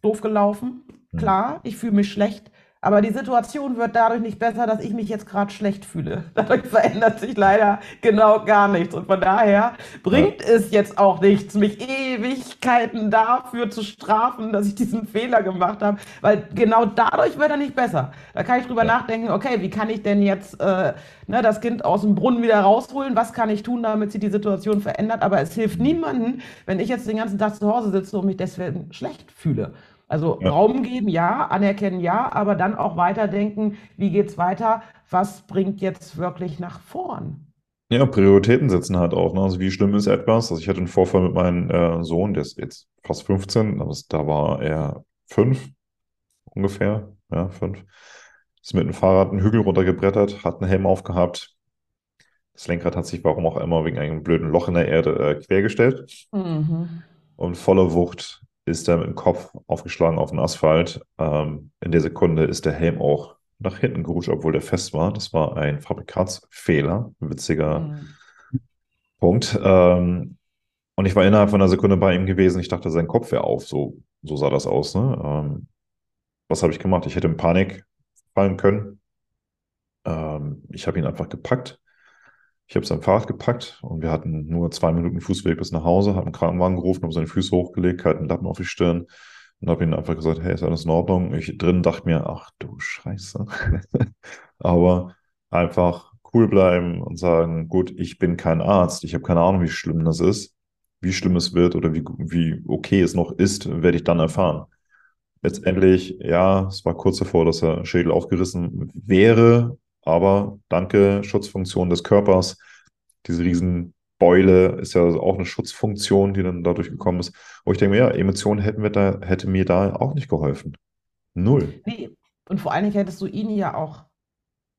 doof gelaufen. Mhm. Klar, ich fühle mich schlecht. Aber die Situation wird dadurch nicht besser, dass ich mich jetzt gerade schlecht fühle. Dadurch verändert sich leider genau gar nichts. Und von daher bringt ja. es jetzt auch nichts, mich Ewigkeiten dafür zu strafen, dass ich diesen Fehler gemacht habe. Weil genau dadurch wird er nicht besser. Da kann ich drüber ja. nachdenken, okay, wie kann ich denn jetzt äh, ne, das Kind aus dem Brunnen wieder rausholen? Was kann ich tun, damit sich die Situation verändert? Aber es hilft niemandem, wenn ich jetzt den ganzen Tag zu Hause sitze und mich deswegen schlecht fühle. Also ja. Raum geben, ja, anerkennen, ja, aber dann auch weiterdenken, wie geht es weiter, was bringt jetzt wirklich nach vorn? Ja, Prioritäten setzen halt auch. Ne? Also wie schlimm ist etwas? Also ich hatte einen Vorfall mit meinem äh, Sohn, der ist jetzt fast 15, aber da war er fünf ungefähr, ja, fünf. Ist mit dem Fahrrad einen Hügel runtergebrettert, hat einen Helm aufgehabt. Das Lenkrad hat sich, warum auch immer, wegen einem blöden Loch in der Erde äh, quergestellt. Mhm. Und voller Wucht ist er mit dem Kopf aufgeschlagen auf den Asphalt. Ähm, in der Sekunde ist der Helm auch nach hinten gerutscht, obwohl der fest war. Das war ein Fabrikatsfehler, ein witziger mhm. Punkt. Ähm, und ich war innerhalb von einer Sekunde bei ihm gewesen. Ich dachte, sein Kopf wäre auf. So, so sah das aus. Ne? Ähm, was habe ich gemacht? Ich hätte in Panik fallen können. Ähm, ich habe ihn einfach gepackt. Ich habe sein Fahrrad gepackt und wir hatten nur zwei Minuten Fußweg bis nach Hause, habe einen Krankenwagen gerufen, habe seine Füße hochgelegt, kalten Lappen auf die Stirn und habe ihm einfach gesagt, hey, ist alles in Ordnung? Ich drin dachte mir, ach du Scheiße. Aber einfach cool bleiben und sagen, gut, ich bin kein Arzt, ich habe keine Ahnung, wie schlimm das ist. Wie schlimm es wird oder wie, wie okay es noch ist, werde ich dann erfahren. Letztendlich, ja, es war kurz davor, dass er Schädel aufgerissen wäre, aber danke, Schutzfunktion des Körpers. Diese Riesenbeule ist ja auch eine Schutzfunktion, die dann dadurch gekommen ist. Wo ich denke, ja, Emotionen hätten wir da, hätte mir da auch nicht geholfen. Null. Nee. Und vor allen Dingen hättest du ihn ja auch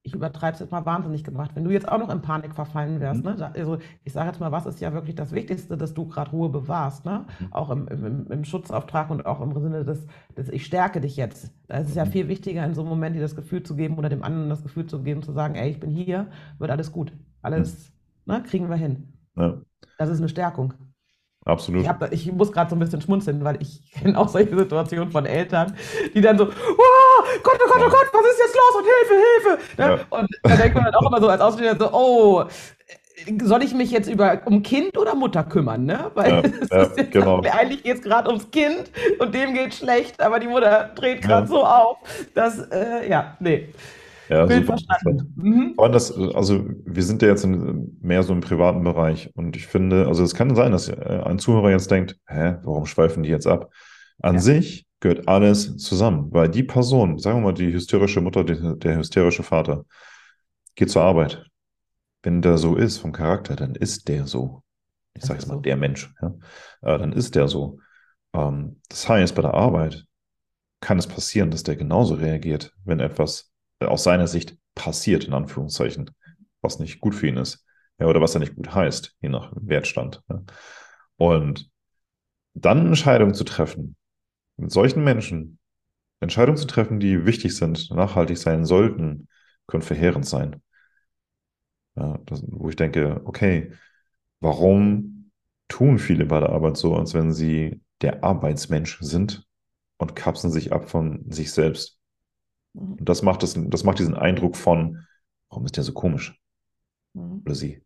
ich übertreibe es jetzt mal wahnsinnig gemacht. Wenn du jetzt auch noch in Panik verfallen wärst, mhm. ne? also ich sage jetzt mal, was ist ja wirklich das Wichtigste, dass du gerade Ruhe bewahrst, ne? Mhm. auch im, im, im, Schutzauftrag und auch im Sinne des, des Ich stärke dich jetzt. Da ist es ja mhm. viel wichtiger, in so einem Moment dir das Gefühl zu geben oder dem anderen das Gefühl zu geben, zu sagen, ey, ich bin hier, wird alles gut. Alles ne, kriegen wir hin. Ja. Das ist eine Stärkung. Absolut. Ich, hab, ich muss gerade so ein bisschen schmunzeln, weil ich kenne auch solche Situationen von Eltern, die dann so, oh Gott, oh Gott, oh Gott, was ist jetzt los und Hilfe, Hilfe. Ne? Ja. Und da denkt man dann auch immer so als Ausbilder so, oh, soll ich mich jetzt über, um Kind oder Mutter kümmern, ne? Weil ja, ja, genau. eigentlich geht es gerade ums Kind und dem geht schlecht, aber die Mutter dreht gerade so auf, dass, äh, ja, nee. Ja, Bild verstanden. Mhm. Das, also wir sind ja jetzt in, mehr so im privaten Bereich und ich finde, also es kann sein, dass äh, ein Zuhörer jetzt denkt, hä, warum schweifen die jetzt ab? An ja. sich gehört alles zusammen, weil die Person, sagen wir mal die hysterische Mutter, die, der hysterische Vater, geht zur Arbeit. Wenn der so ist vom Charakter, dann ist der so. Ich sage jetzt mal, der Mensch, ja, äh, dann ist der so. Ähm, das heißt, bei der Arbeit kann es passieren, dass der genauso reagiert, wenn etwas aus seiner Sicht passiert, in Anführungszeichen, was nicht gut für ihn ist. Ja, oder was er nicht gut heißt, je nach Wertstand. Ja. Und dann Entscheidungen zu treffen, mit solchen Menschen, Entscheidungen zu treffen, die wichtig sind, nachhaltig sein sollten, können verheerend sein. Ja, das, wo ich denke, okay, warum tun viele bei der Arbeit so, als wenn sie der Arbeitsmensch sind und kapseln sich ab von sich selbst? Mhm. Und das macht, das, das macht diesen Eindruck von, warum ist der so komisch? Mhm. Oder sie.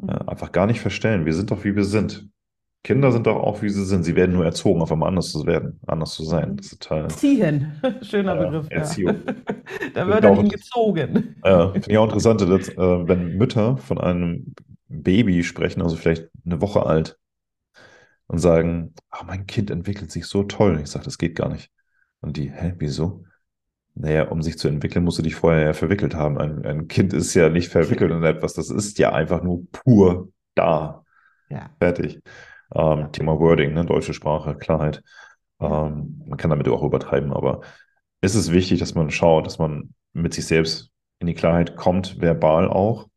Ja, einfach gar nicht verstellen. Wir sind doch, wie wir sind. Kinder sind doch auch, wie sie sind. Sie werden nur erzogen, auf einmal anders zu werden, anders zu sein. Das ist total, Ziehen. Schöner äh, Begriff. Erziehung. Ja. da wird er gezogen. Ja, finde ich auch interessant, dass, äh, wenn Mütter von einem Baby sprechen, also vielleicht eine Woche alt, und sagen, oh, mein Kind entwickelt sich so toll. Ich sage, das geht gar nicht. Und die, hä, wieso? Naja, um sich zu entwickeln, musst du dich vorher ja verwickelt haben. Ein, ein Kind ist ja nicht verwickelt in etwas, das ist ja einfach nur pur da. Ja. Fertig. Ähm, ja. Thema Wording, ne? deutsche Sprache, Klarheit. Ähm, man kann damit auch übertreiben, aber es ist wichtig, dass man schaut, dass man mit sich selbst in die Klarheit kommt, verbal auch.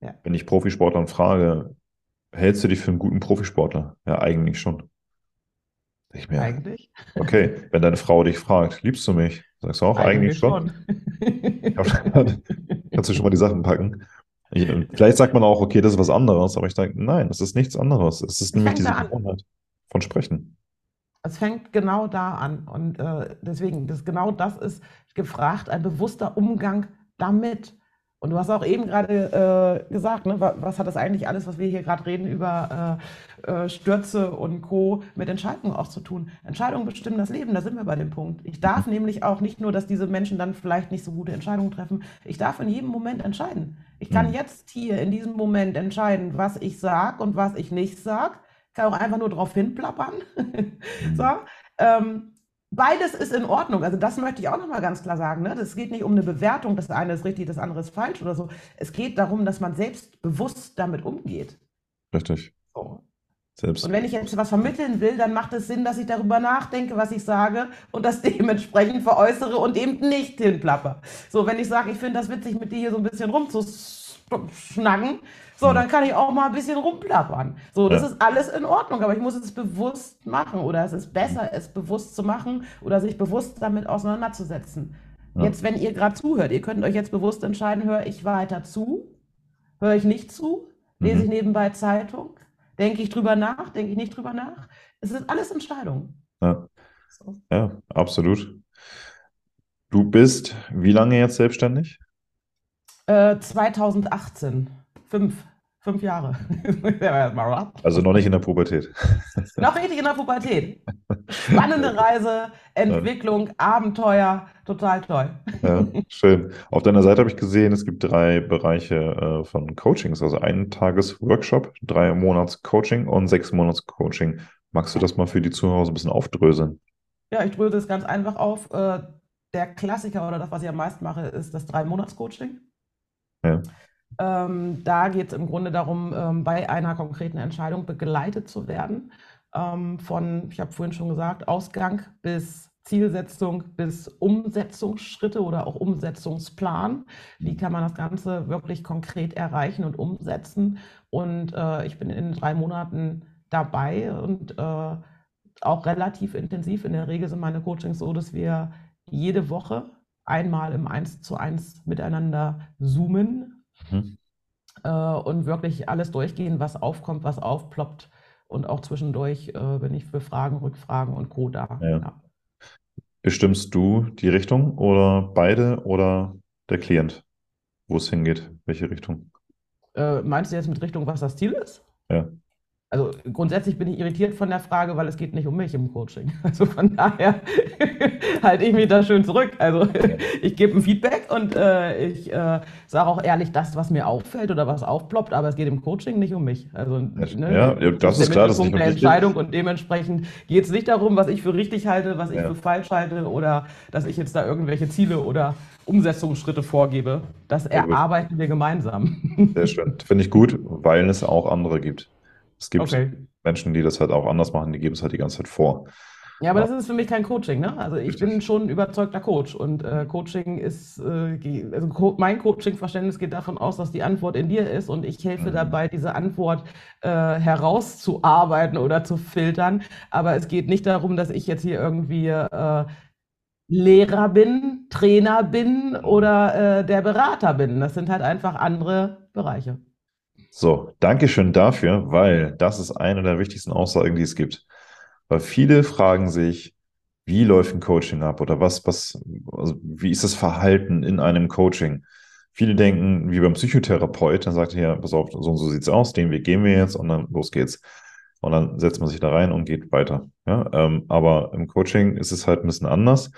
Ja. Wenn ich Profisportlern frage, hältst du dich für einen guten Profisportler? Ja, eigentlich schon. Ich mir, eigentlich? Okay, wenn deine Frau dich fragt, liebst du mich? Sagst du auch eigentlich, eigentlich schon? schon. Kannst du schon mal die Sachen packen? Ich, vielleicht sagt man auch, okay, das ist was anderes, aber ich denke, nein, das ist nichts anderes. Es ist nämlich diese Gewohnheit von Sprechen. Es fängt genau da an. Und äh, deswegen, das, genau das ist gefragt, ein bewusster Umgang damit. Und du hast auch eben gerade äh, gesagt, ne, was hat das eigentlich alles, was wir hier gerade reden, über äh, äh, Stürze und Co. mit Entscheidungen auch zu tun? Entscheidungen bestimmen das Leben, da sind wir bei dem Punkt. Ich darf mhm. nämlich auch nicht nur, dass diese Menschen dann vielleicht nicht so gute Entscheidungen treffen, ich darf in jedem Moment entscheiden. Ich kann mhm. jetzt hier in diesem Moment entscheiden, was ich sage und was ich nicht sage. Ich kann auch einfach nur drauf hinplappern. Mhm. so, ähm, beides ist in Ordnung. Also das möchte ich auch nochmal ganz klar sagen. Ne? Das geht nicht um eine Bewertung, das eine ist richtig, das andere ist falsch oder so. Es geht darum, dass man selbstbewusst damit umgeht. Richtig. So. Selbst. Und wenn ich jetzt was vermitteln will, dann macht es Sinn, dass ich darüber nachdenke, was ich sage und das dementsprechend veräußere und eben nicht hinplapper. So, wenn ich sage, ich finde das witzig, mit dir hier so ein bisschen rumzuschnacken, so, hm. dann kann ich auch mal ein bisschen rumplappern. So, das ja. ist alles in Ordnung, aber ich muss es bewusst machen oder es ist besser, es bewusst zu machen oder sich bewusst damit auseinanderzusetzen. Ja. Jetzt, wenn ihr gerade zuhört, ihr könnt euch jetzt bewusst entscheiden, höre ich weiter zu, höre ich nicht zu, lese mhm. ich nebenbei Zeitung, denke ich drüber nach, denke ich nicht drüber nach. Es sind alles Entscheidungen. Ja, so. ja absolut. Du bist wie lange jetzt selbstständig? Äh, 2018. Fünf. Fünf Jahre. also noch nicht in der Pubertät. noch richtig in der Pubertät. Spannende Reise, Entwicklung, Abenteuer, total toll. Ja, schön. Auf deiner Seite habe ich gesehen, es gibt drei Bereiche äh, von Coachings, also einen Tages-Workshop, drei Monats Coaching und sechs Monats Coaching. Magst du das mal für die Zuhörer so ein bisschen aufdröseln? Ja, ich dröse es ganz einfach auf. Äh, der Klassiker oder das, was ich am meisten mache, ist das Drei-Monats-Coaching. Ja. Ähm, da geht es im Grunde darum, ähm, bei einer konkreten Entscheidung begleitet zu werden. Ähm, von, ich habe vorhin schon gesagt, Ausgang bis Zielsetzung bis Umsetzungsschritte oder auch Umsetzungsplan. Wie kann man das Ganze wirklich konkret erreichen und umsetzen? Und äh, ich bin in drei Monaten dabei und äh, auch relativ intensiv. In der Regel sind meine Coachings so, dass wir jede Woche einmal im Eins zu eins miteinander zoomen mhm. äh, und wirklich alles durchgehen, was aufkommt, was aufploppt. Und auch zwischendurch äh, bin ich für Fragen, Rückfragen und Co. da. Ja. Ja. Bestimmst du die Richtung oder beide oder der Klient, wo es hingeht, welche Richtung? Äh, meinst du jetzt mit Richtung, was das Ziel ist? Ja. Also grundsätzlich bin ich irritiert von der Frage, weil es geht nicht um mich im Coaching. Also von daher halte ich mich da schön zurück. Also ich gebe ein Feedback und äh, ich äh, sage auch ehrlich das, was mir auffällt oder was aufploppt, aber es geht im Coaching nicht um mich. Also ne, ja, das, ist, klar, das ist der Entscheidung und dementsprechend geht es nicht darum, was ich für richtig halte, was ich ja. für falsch halte oder dass ich jetzt da irgendwelche Ziele oder Umsetzungsschritte vorgebe. Das erarbeiten wir gemeinsam. Sehr schön. Finde ich gut, weil es auch andere gibt. Es gibt okay. Menschen, die das halt auch anders machen, die geben es halt die ganze Zeit vor. Ja, aber das ist für mich kein Coaching, ne? Also ich Richtig. bin schon ein überzeugter Coach und äh, Coaching ist, äh, also Co mein Coaching-Verständnis geht davon aus, dass die Antwort in dir ist und ich helfe mhm. dabei, diese Antwort äh, herauszuarbeiten oder zu filtern. Aber es geht nicht darum, dass ich jetzt hier irgendwie äh, Lehrer bin, Trainer bin oder äh, der Berater bin. Das sind halt einfach andere Bereiche. So, danke schön dafür, weil das ist eine der wichtigsten Aussagen, die es gibt. Weil viele fragen sich, wie läuft ein Coaching ab oder was, was, also wie ist das Verhalten in einem Coaching? Viele denken, wie beim Psychotherapeut, dann sagt er, ja, pass auf, so und so sieht's aus, den Weg gehen wir jetzt und dann los geht's. Und dann setzt man sich da rein und geht weiter. Ja, ähm, aber im Coaching ist es halt ein bisschen anders.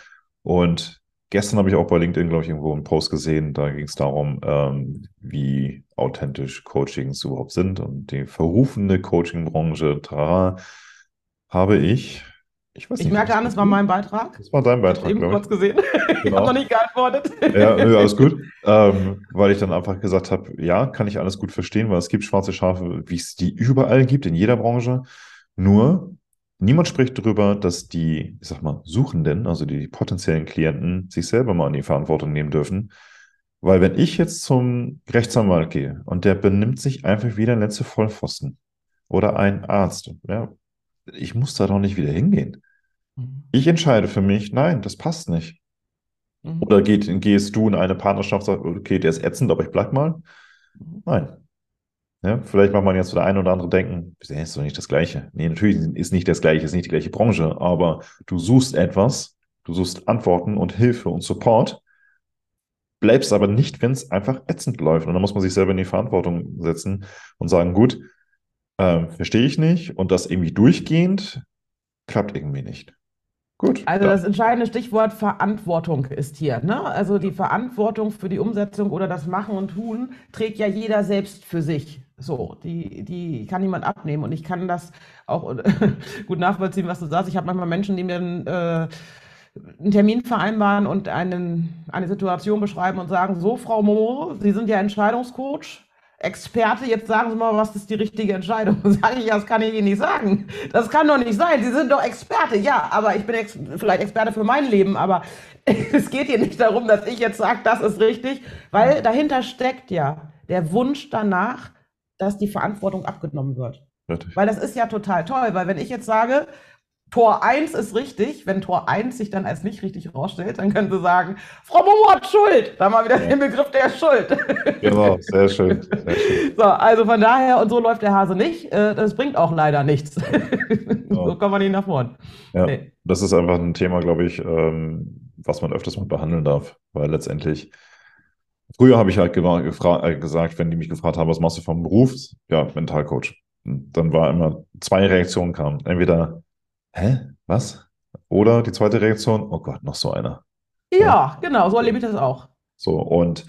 Und Gestern habe ich auch bei LinkedIn, glaube ich, irgendwo einen Post gesehen. Da ging es darum, ähm, wie authentisch Coachings überhaupt sind. Und die verrufene Coaching-Branche, habe ich. Ich, weiß nicht, ich merke an, es war mein Beitrag. Das war dein Beitrag. Ich habe eben kurz gesehen. Genau. Ich habe noch nicht geantwortet. Ja, nö, alles gut. ähm, weil ich dann einfach gesagt habe, ja, kann ich alles gut verstehen, weil es gibt schwarze Schafe, wie es die überall gibt, in jeder Branche. Nur Niemand spricht darüber, dass die, ich sag mal, Suchenden, also die potenziellen Klienten, sich selber mal in die Verantwortung nehmen dürfen. Weil wenn ich jetzt zum Rechtsanwalt gehe und der benimmt sich einfach wie der letzte Vollpfosten oder ein Arzt, ja, ich muss da doch nicht wieder hingehen. Mhm. Ich entscheide für mich, nein, das passt nicht. Mhm. Oder geht, gehst du in eine Partnerschaft und sagst, okay, der ist ätzend, aber ich bleib mal? Mhm. Nein, ja, vielleicht macht man jetzt so der eine oder andere denken, das ist doch nicht das Gleiche. Nee, natürlich ist nicht das Gleiche, ist nicht die gleiche Branche, aber du suchst etwas, du suchst Antworten und Hilfe und Support, bleibst aber nicht, wenn es einfach ätzend läuft. Und dann muss man sich selber in die Verantwortung setzen und sagen, gut, äh, verstehe ich nicht und das irgendwie durchgehend klappt irgendwie nicht. Gut. Also das entscheidende Stichwort Verantwortung ist hier. Ne? Also die Verantwortung für die Umsetzung oder das Machen und Tun trägt ja jeder selbst für sich. So, die, die kann niemand abnehmen. Und ich kann das auch gut nachvollziehen, was du sagst. Ich habe manchmal Menschen, die mir einen, äh, einen Termin vereinbaren und einen, eine Situation beschreiben und sagen, so, Frau Momo, Sie sind ja Entscheidungscoach. Experte, jetzt sagen Sie mal, was ist die richtige Entscheidung? Sage ich, das kann ich Ihnen nicht sagen. Das kann doch nicht sein. Sie sind doch Experte. Ja, aber ich bin ex vielleicht Experte für mein Leben, aber es geht hier nicht darum, dass ich jetzt sage, das ist richtig, weil dahinter steckt ja der Wunsch danach, dass die Verantwortung abgenommen wird. Richtig. Weil das ist ja total toll, weil wenn ich jetzt sage, Tor 1 ist richtig. Wenn Tor 1 sich dann als nicht richtig herausstellt, dann können Sie sagen, Frau Momo hat Schuld. Da haben wir wieder ja. den Begriff der Schuld. Genau, sehr schön, sehr schön. So, also von daher, und so läuft der Hase nicht. Äh, das bringt auch leider nichts. Oh. So kommen wir nicht nach vorn. Ja, nee. das ist einfach ein Thema, glaube ich, ähm, was man öfters mal behandeln darf, weil letztendlich Früher habe ich halt äh, gesagt, wenn die mich gefragt haben, was machst du vom Beruf? Ja, Mentalcoach. Dann war immer zwei Reaktionen kamen. Entweder hä, was? Oder die zweite Reaktion, oh Gott, noch so einer. Ja, ja. genau, so erlebe ich das auch. So, und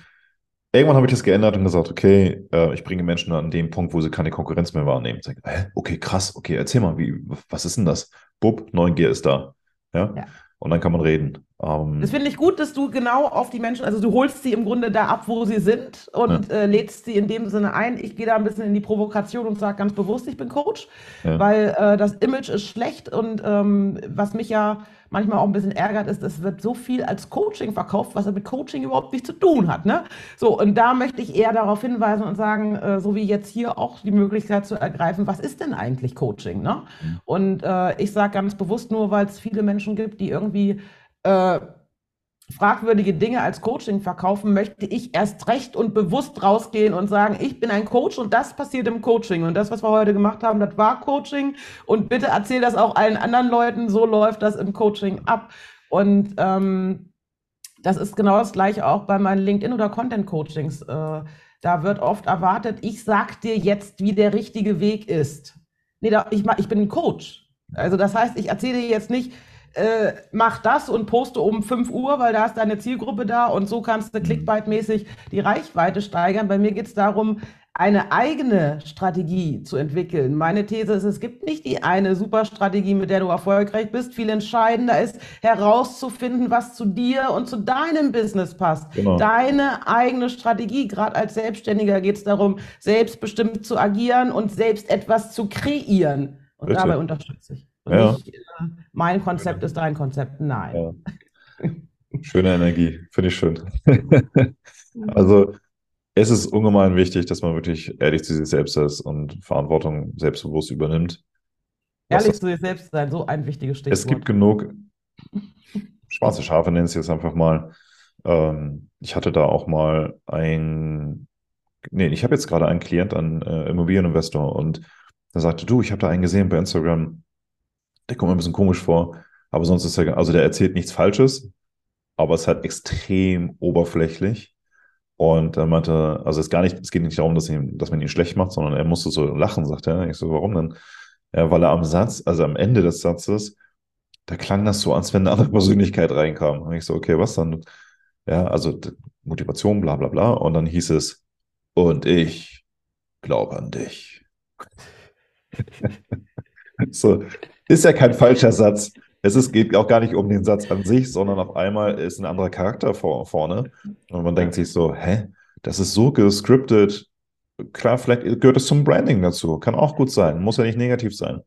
irgendwann habe ich das geändert und gesagt, okay, äh, ich bringe Menschen an den Punkt, wo sie keine Konkurrenz mehr wahrnehmen. Sag, hä? Okay, krass, okay, erzähl mal, wie, was ist denn das? Bub, Neugier ist da. Ja? ja. Und dann kann man reden. Ähm, das finde ich gut, dass du genau auf die Menschen, also du holst sie im Grunde da ab, wo sie sind und ja. äh, lädst sie in dem Sinne ein. Ich gehe da ein bisschen in die Provokation und sage ganz bewusst, ich bin Coach, ja. weil äh, das Image ist schlecht und ähm, was mich ja manchmal auch ein bisschen ärgert, ist, es wird so viel als Coaching verkauft, was mit Coaching überhaupt nichts zu tun hat. Ne? So, und da möchte ich eher darauf hinweisen und sagen, äh, so wie jetzt hier auch die Möglichkeit zu ergreifen, was ist denn eigentlich Coaching? Ne? Mhm. Und äh, ich sage ganz bewusst nur, weil es viele Menschen gibt, die irgendwie äh, fragwürdige Dinge als Coaching verkaufen, möchte ich erst recht und bewusst rausgehen und sagen, ich bin ein Coach und das passiert im Coaching. Und das, was wir heute gemacht haben, das war Coaching. Und bitte erzähl das auch allen anderen Leuten, so läuft das im Coaching ab. Und ähm, das ist genau das gleiche auch bei meinen LinkedIn- oder Content-Coachings. Äh, da wird oft erwartet, ich sag dir jetzt, wie der richtige Weg ist. Nee, da, ich, ich bin ein Coach. Also das heißt, ich erzähle dir jetzt nicht, äh, mach das und poste um 5 Uhr, weil da ist deine Zielgruppe da und so kannst du mhm. clickbait-mäßig die Reichweite steigern. Bei mir geht es darum, eine eigene Strategie zu entwickeln. Meine These ist, es gibt nicht die eine Superstrategie, mit der du erfolgreich bist. Viel entscheidender ist herauszufinden, was zu dir und zu deinem Business passt. Genau. Deine eigene Strategie. Gerade als Selbstständiger geht es darum, selbstbestimmt zu agieren und selbst etwas zu kreieren. Und Bitte. dabei unterstütze ich. Und ja. nicht, äh, mein Konzept ist dein Konzept. Nein. Ja. Schöne Energie, finde ich schön. also es ist ungemein wichtig, dass man wirklich ehrlich zu sich selbst ist und Verantwortung selbstbewusst übernimmt. Ehrlich zu sich selbst sein, so ein wichtiges Stichwort. Es gibt genug schwarze Schafe, nennen sie es einfach mal. Ähm, ich hatte da auch mal ein, nee, ich habe jetzt gerade einen Klient, einen äh, Immobilieninvestor und der sagte, du, ich habe da einen gesehen bei Instagram, der kommt mir ein bisschen komisch vor, aber sonst ist er, also der erzählt nichts Falsches, aber es ist halt extrem oberflächlich. Und er meinte, also es, gar nicht, es geht nicht darum, dass, ihn, dass man ihn schlecht macht, sondern er musste so lachen, sagt er. Ich so, warum denn? Ja, weil er am Satz, also am Ende des Satzes, da klang das so, als wenn eine andere Persönlichkeit reinkam. Und ich so, okay, was dann? Ja, also Motivation, bla bla bla. Und dann hieß es, und ich glaube an dich. so, ist ja kein falscher Satz. Es ist, geht auch gar nicht um den Satz an sich, sondern auf einmal ist ein anderer Charakter vor, vorne. Und man denkt sich so, hä? Das ist so gescriptet. Klar, vielleicht gehört es zum Branding dazu. Kann auch gut sein. Muss ja nicht negativ sein.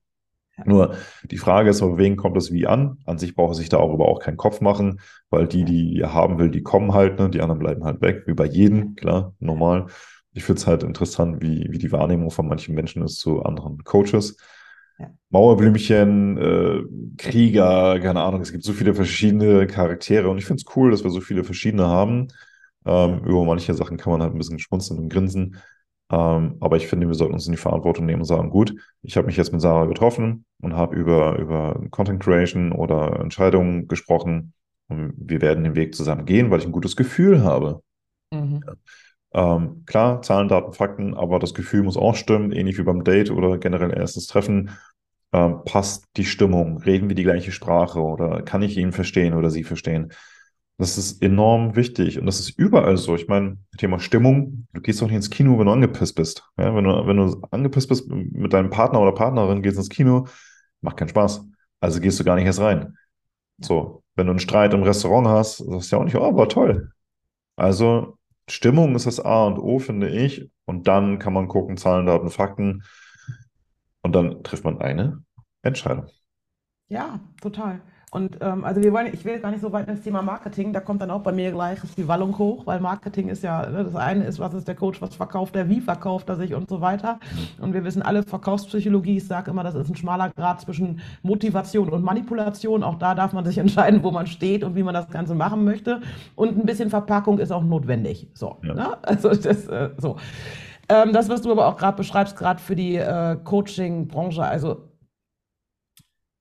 Nur die Frage ist, auf wen kommt es wie an? An sich braucht sich da auch aber auch keinen Kopf machen, weil die, die ihr haben will, die kommen halt, ne? die anderen bleiben halt weg, wie bei jedem, klar, normal. Ich finde es halt interessant, wie, wie die Wahrnehmung von manchen Menschen ist zu anderen Coaches. Ja. Mauerblümchen, äh, Krieger, keine Ahnung, es gibt so viele verschiedene Charaktere und ich finde es cool, dass wir so viele verschiedene haben. Ähm, über manche Sachen kann man halt ein bisschen schmunzeln und grinsen. Ähm, aber ich finde, wir sollten uns in die Verantwortung nehmen und sagen, gut, ich habe mich jetzt mit Sarah getroffen und habe über, über Content Creation oder Entscheidungen gesprochen. Und wir werden den Weg zusammen gehen, weil ich ein gutes Gefühl habe. Mhm. Ja. Ähm, klar, Zahlen, Daten, Fakten, aber das Gefühl muss auch stimmen, ähnlich wie beim Date oder generell erstes Treffen. Ähm, passt die Stimmung? Reden wir die gleiche Sprache oder kann ich ihn verstehen oder sie verstehen? Das ist enorm wichtig und das ist überall so. Ich meine, Thema Stimmung, du gehst doch nicht ins Kino, wenn du angepisst bist. Ja, wenn, du, wenn du angepisst bist mit deinem Partner oder Partnerin, gehst ins Kino, macht keinen Spaß. Also gehst du gar nicht erst rein. So, wenn du einen Streit im Restaurant hast, sagst du ja auch nicht, oh, war toll. Also Stimmung ist das A und O, finde ich. Und dann kann man gucken, Zahlen, Daten, Fakten. Und dann trifft man eine Entscheidung. Ja, total. Und ähm, also wir wollen, ich will gar nicht so weit ins Thema Marketing, da kommt dann auch bei mir gleich die Wallung hoch, weil Marketing ist ja, ne, das eine ist, was ist der Coach, was verkauft er, wie verkauft er sich und so weiter. Und wir wissen alle, Verkaufspsychologie, ich sage immer, das ist ein schmaler Grad zwischen Motivation und Manipulation. Auch da darf man sich entscheiden, wo man steht und wie man das Ganze machen möchte. Und ein bisschen Verpackung ist auch notwendig. So, ja. ne? also das äh, so. Ähm, das, was du aber auch gerade beschreibst, gerade für die äh, Coaching-Branche, also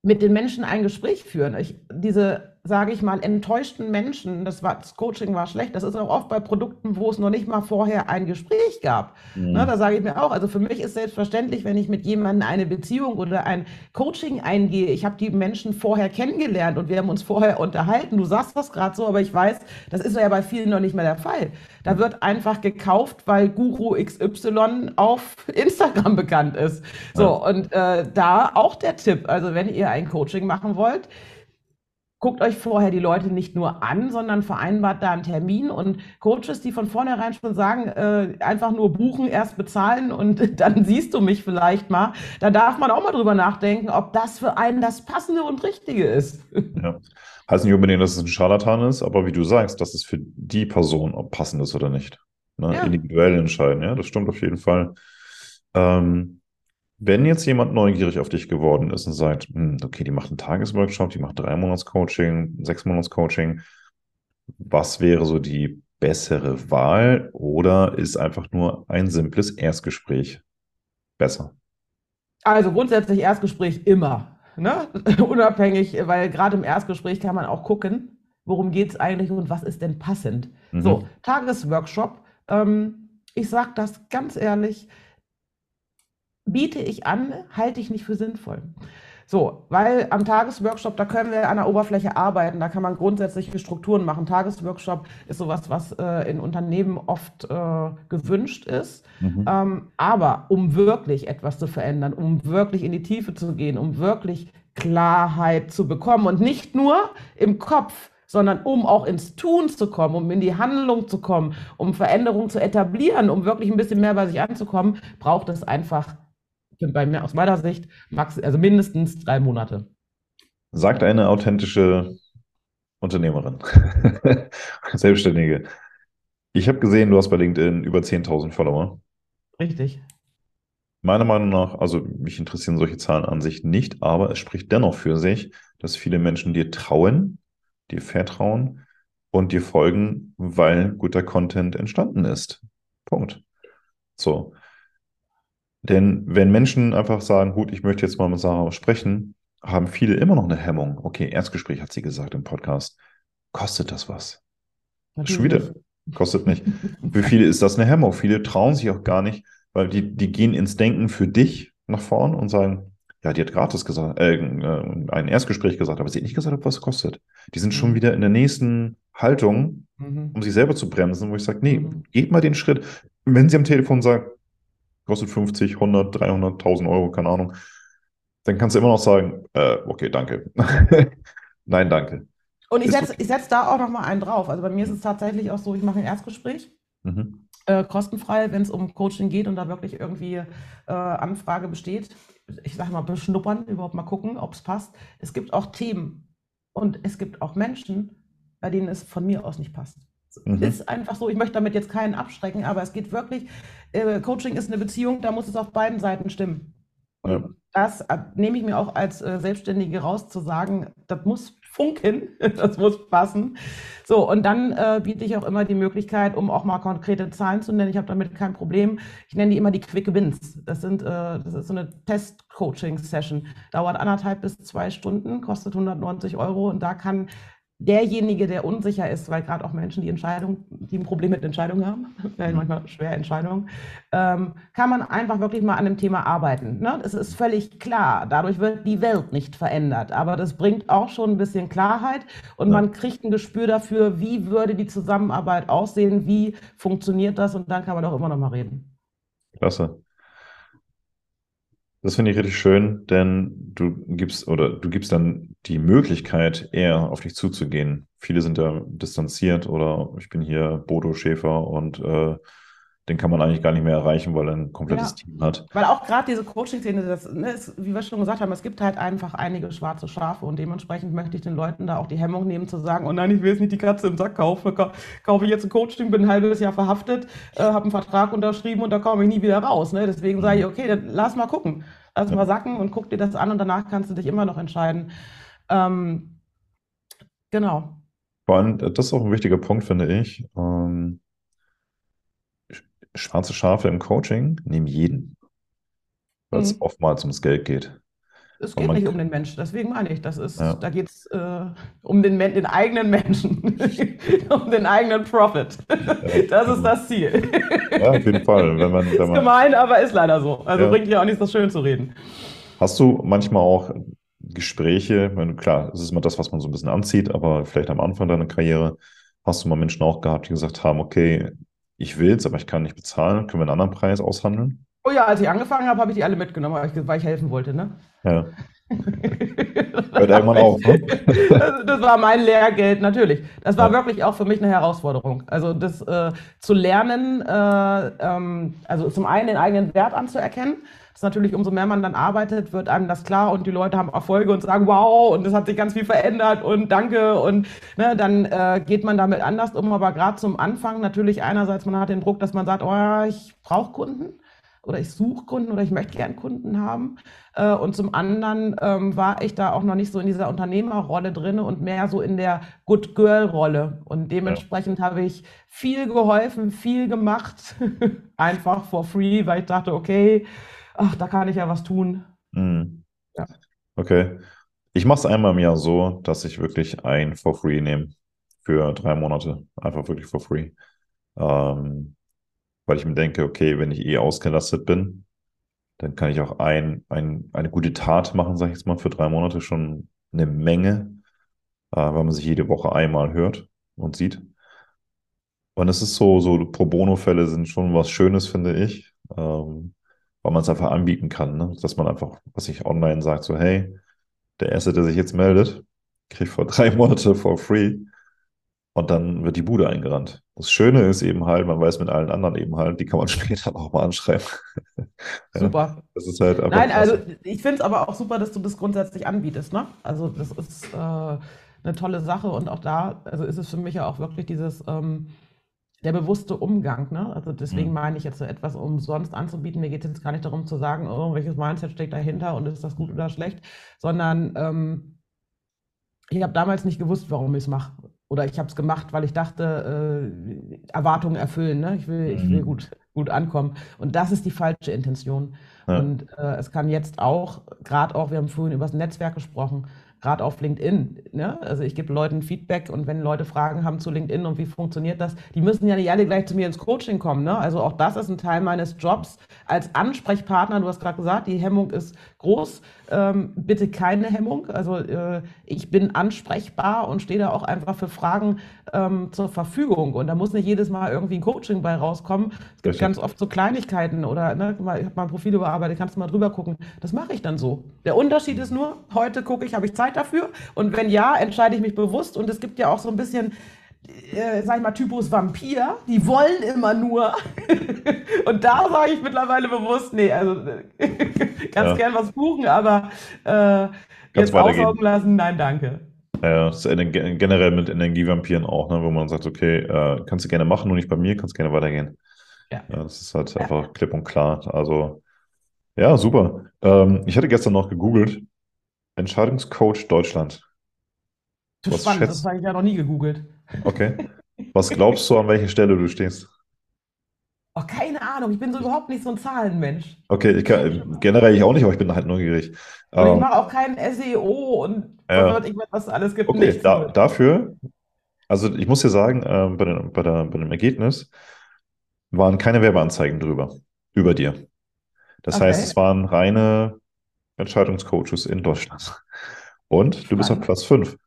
mit den Menschen ein Gespräch führen. Ich, diese sage ich mal, enttäuschten Menschen, das, war, das Coaching war schlecht, das ist auch oft bei Produkten, wo es noch nicht mal vorher ein Gespräch gab. Mhm. Na, da sage ich mir auch, also für mich ist selbstverständlich, wenn ich mit jemandem eine Beziehung oder ein Coaching eingehe, ich habe die Menschen vorher kennengelernt und wir haben uns vorher unterhalten. Du sagst das gerade so, aber ich weiß, das ist ja bei vielen noch nicht mehr der Fall. Da wird einfach gekauft, weil Guru XY auf Instagram bekannt ist. So, ja. und äh, da auch der Tipp, also wenn ihr ein Coaching machen wollt, guckt euch vorher die Leute nicht nur an, sondern vereinbart da einen Termin und Coaches, die von vornherein schon sagen, äh, einfach nur buchen, erst bezahlen und dann siehst du mich vielleicht mal, da darf man auch mal drüber nachdenken, ob das für einen das Passende und Richtige ist. Ja. Heißt nicht unbedingt, dass es ein Scharlatan ist, aber wie du sagst, dass es für die Person, ob passend ist oder nicht. Ne? Ja. Individuell entscheiden, ja, das stimmt auf jeden Fall. Ähm, wenn jetzt jemand neugierig auf dich geworden ist und sagt, hm, okay, die macht einen Tagesworkshop, die macht drei Monats Coaching, sechs Monats Coaching, was wäre so die bessere Wahl oder ist einfach nur ein simples Erstgespräch besser? Also grundsätzlich Erstgespräch immer, ne? unabhängig, weil gerade im Erstgespräch kann man auch gucken, worum geht es eigentlich und was ist denn passend. Mhm. So, Tagesworkshop, ähm, ich sage das ganz ehrlich, biete ich an, halte ich nicht für sinnvoll. So, weil am Tagesworkshop, da können wir an der Oberfläche arbeiten, da kann man grundsätzliche Strukturen machen. Tagesworkshop ist sowas, was äh, in Unternehmen oft äh, gewünscht ist. Mhm. Ähm, aber um wirklich etwas zu verändern, um wirklich in die Tiefe zu gehen, um wirklich Klarheit zu bekommen und nicht nur im Kopf, sondern um auch ins Tun zu kommen, um in die Handlung zu kommen, um Veränderungen zu etablieren, um wirklich ein bisschen mehr bei sich anzukommen, braucht es einfach bei mir aus meiner Sicht max, also mindestens drei Monate. Sagt eine authentische Unternehmerin, Selbstständige. Ich habe gesehen, du hast bei LinkedIn über 10.000 Follower. Richtig. Meiner Meinung nach, also mich interessieren solche Zahlen an sich nicht, aber es spricht dennoch für sich, dass viele Menschen dir trauen, dir vertrauen und dir folgen, weil guter Content entstanden ist. Punkt. So. Denn wenn Menschen einfach sagen, gut, ich möchte jetzt mal mit Sarah sprechen, haben viele immer noch eine Hemmung. Okay, Erstgespräch hat sie gesagt im Podcast. Kostet das was? Schon wieder. Kostet nicht. Für viele ist das eine Hemmung. Viele trauen sich auch gar nicht, weil die, die gehen ins Denken für dich nach vorn und sagen, ja, die hat gratis gesagt, äh, äh ein Erstgespräch gesagt, aber sie hat nicht gesagt, was es kostet. Die sind schon mhm. wieder in der nächsten Haltung, mhm. um sich selber zu bremsen, wo ich sage, nee, mhm. geht mal den Schritt. Wenn sie am Telefon sagt, kostet 50, 100, 300, 1000 Euro, keine Ahnung. Dann kannst du immer noch sagen, äh, okay, danke. Nein, danke. Und ich setze setz da auch noch mal einen drauf. Also bei mir ist es tatsächlich auch so, ich mache ein Erstgespräch. Mhm. Äh, kostenfrei, wenn es um Coaching geht und da wirklich irgendwie äh, Anfrage besteht. Ich sage mal, beschnuppern, überhaupt mal gucken, ob es passt. Es gibt auch Themen und es gibt auch Menschen, bei denen es von mir aus nicht passt. Mhm. Ist einfach so, ich möchte damit jetzt keinen abschrecken, aber es geht wirklich, äh, Coaching ist eine Beziehung, da muss es auf beiden Seiten stimmen. Ja. Das äh, nehme ich mir auch als äh, Selbstständige raus, zu sagen, das muss funken, das muss passen. So, und dann äh, biete ich auch immer die Möglichkeit, um auch mal konkrete Zahlen zu nennen. Ich habe damit kein Problem. Ich nenne die immer die Quick Wins. Das, sind, äh, das ist so eine Test-Coaching-Session. Dauert anderthalb bis zwei Stunden, kostet 190 Euro und da kann derjenige, der unsicher ist, weil gerade auch Menschen, die Entscheidung, die ein Problem mit Entscheidungen haben, mhm. manchmal schwer Entscheidungen, ähm, kann man einfach wirklich mal an dem Thema arbeiten. Ne? Es ist völlig klar, dadurch wird die Welt nicht verändert, aber das bringt auch schon ein bisschen Klarheit und ja. man kriegt ein Gespür dafür, wie würde die Zusammenarbeit aussehen, wie funktioniert das und dann kann man auch immer noch mal reden. Klasse. Das finde ich richtig schön, denn du gibst oder du gibst dann die Möglichkeit, eher auf dich zuzugehen. Viele sind ja distanziert oder ich bin hier Bodo Schäfer und äh, den kann man eigentlich gar nicht mehr erreichen, weil er ein komplettes ja. Team hat. Weil auch gerade diese Coaching-Szene, ne, wie wir schon gesagt haben, es gibt halt einfach einige schwarze Schafe und dementsprechend möchte ich den Leuten da auch die Hemmung nehmen zu sagen, oh nein, ich will jetzt nicht die Katze im Sack kaufen, kaufe ich jetzt ein Coaching, bin ein halbes Jahr verhaftet, äh, habe einen Vertrag unterschrieben und da komme ich nie wieder raus. Ne? Deswegen sage ich, okay, dann lass mal gucken. Lass ja. mal sacken und guck dir das an und danach kannst du dich immer noch entscheiden. Ähm, genau. Vor allem, das ist auch ein wichtiger Punkt, finde ich. Ähm, schwarze Schafe im Coaching nehmen jeden, weil es mhm. oftmals ums Geld geht. Es geht nicht um den Menschen, deswegen meine ich, das ist, ja. da geht es äh, um den, den, eigenen Menschen, um den eigenen Profit. das ist das Ziel. ja, auf jeden Fall. Wenn man, wenn man, ist gemein, aber ist leider so. Also ja. bringt ja auch nichts, das schön zu reden. Hast du manchmal auch Gespräche, meine, klar, es ist immer das, was man so ein bisschen anzieht, aber vielleicht am Anfang deiner Karriere hast du mal Menschen auch gehabt, die gesagt haben, okay, ich will es, aber ich kann nicht bezahlen, können wir einen anderen Preis aushandeln? Oh ja, als ich angefangen habe, habe ich die alle mitgenommen, weil ich, helfen wollte, ne? Ja. Hört irgendwann auf, ne? das, das, war mein Lehrgeld, natürlich. Das war ja. wirklich auch für mich eine Herausforderung. Also das äh, zu lernen, äh, ähm, also zum einen den eigenen Wert anzuerkennen, ist natürlich, umso mehr man dann arbeitet, wird einem das klar und die Leute haben Erfolge und sagen, wow, und es hat sich ganz viel verändert und danke und ne, dann äh, geht man damit anders um. Aber gerade zum Anfang natürlich einerseits, man hat den Druck, dass man sagt, oh, ich brauche Kunden oder ich suche Kunden oder ich möchte gern Kunden haben. Äh, und zum anderen ähm, war ich da auch noch nicht so in dieser Unternehmerrolle drin und mehr so in der Good Girl-Rolle. Und dementsprechend ja. habe ich viel geholfen, viel gemacht, einfach for free, weil ich dachte, okay, ach, da kann ich ja was tun. Mhm. Ja. Okay. Ich mache es einmal im Jahr so, dass ich wirklich ein for free nehme für drei Monate. Einfach wirklich for free. Ähm, weil ich mir denke, okay, wenn ich eh ausgelastet bin, dann kann ich auch ein, ein, eine gute Tat machen, sage ich jetzt mal, für drei Monate schon eine Menge, äh, weil man sich jede Woche einmal hört und sieht. Und es ist so, so Pro Bono-Fälle sind schon was Schönes, finde ich. Ähm, weil man es einfach anbieten kann, ne? dass man einfach, was ich online sagt, so hey, der Erste, der sich jetzt meldet, kriegt vor drei Monate for free und dann wird die Bude eingerannt. Das Schöne ist eben halt, man weiß mit allen anderen eben halt, die kann man später auch mal anschreiben. Super. das ist halt Nein, krass. also ich finde es aber auch super, dass du das grundsätzlich anbietest. Ne? Also das ist äh, eine tolle Sache und auch da, also ist es für mich ja auch wirklich dieses ähm, der bewusste Umgang. Ne? Also deswegen mhm. meine ich jetzt so etwas umsonst anzubieten. Mir geht es jetzt gar nicht darum zu sagen, oh, welches Mindset steckt dahinter und ist das gut oder schlecht, sondern ähm, ich habe damals nicht gewusst, warum ich es mache. Oder ich habe es gemacht, weil ich dachte, äh, Erwartungen erfüllen. Ne? Ich will, mhm. ich will mhm. gut, gut ankommen. Und das ist die falsche Intention. Ja. Und äh, es kann jetzt auch, gerade auch, wir haben vorhin über das Netzwerk gesprochen, gerade auf LinkedIn. Ne? Also ich gebe Leuten Feedback und wenn Leute Fragen haben zu LinkedIn und wie funktioniert das, die müssen ja nicht alle gleich zu mir ins Coaching kommen. Ne? Also auch das ist ein Teil meines Jobs als Ansprechpartner. Du hast gerade gesagt, die Hemmung ist groß. Ähm, bitte keine Hemmung. Also äh, ich bin ansprechbar und stehe da auch einfach für Fragen ähm, zur Verfügung. Und da muss nicht jedes Mal irgendwie ein Coaching bei rauskommen. Es gibt ganz oft so Kleinigkeiten oder ne, ich habe mein Profil überarbeitet, kannst du mal drüber gucken. Das mache ich dann so. Der Unterschied ist nur, heute gucke ich, habe ich Zeit dafür? Und wenn ja, entscheide ich mich bewusst. Und es gibt ja auch so ein bisschen äh, sag ich mal, Typus Vampir, die wollen immer nur. und da sage ich mittlerweile bewusst, nee, also ganz ja. gern was buchen, aber äh, jetzt aussaugen lassen, nein, danke. Ja, das ist generell mit Energievampiren auch, ne, wo man sagt, okay, äh, kannst du gerne machen, nur nicht bei mir, kannst gerne weitergehen. Ja. ja das ist halt ja. einfach klipp und klar. Also, ja, super. Ähm, ich hatte gestern noch gegoogelt, Entscheidungscoach Deutschland. Das ist spannend, schätzt... das habe ich ja noch nie gegoogelt. Okay. Was glaubst du, an welcher Stelle du stehst? Oh, keine Ahnung, ich bin so überhaupt nicht so ein Zahlenmensch. Okay, ich kann, generell ich auch nicht, aber ich bin halt neugierig. Und ich ähm, mache auch keinen SEO und ja. ich, was alles gibt. Okay, da, dafür, also ich muss dir sagen, äh, bei, den, bei, der, bei dem Ergebnis waren keine Werbeanzeigen drüber, über dir. Das okay. heißt, es waren reine Entscheidungscoaches in Deutschland. Und du bist auf Platz 5.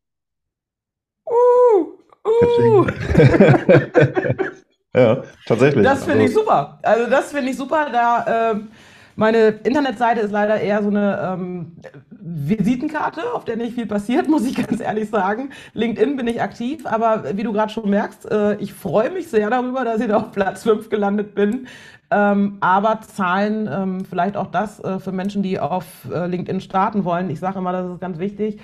Ja, tatsächlich. Das finde also, ich super. Also das finde ich super. Da, ähm, Meine Internetseite ist leider eher so eine ähm, Visitenkarte, auf der nicht viel passiert, muss ich ganz ehrlich sagen. LinkedIn bin ich aktiv, aber wie du gerade schon merkst, äh, ich freue mich sehr darüber, dass ich da auf Platz 5 gelandet bin. Ähm, aber Zahlen, ähm, vielleicht auch das äh, für Menschen, die auf äh, LinkedIn starten wollen. Ich sage immer, das ist ganz wichtig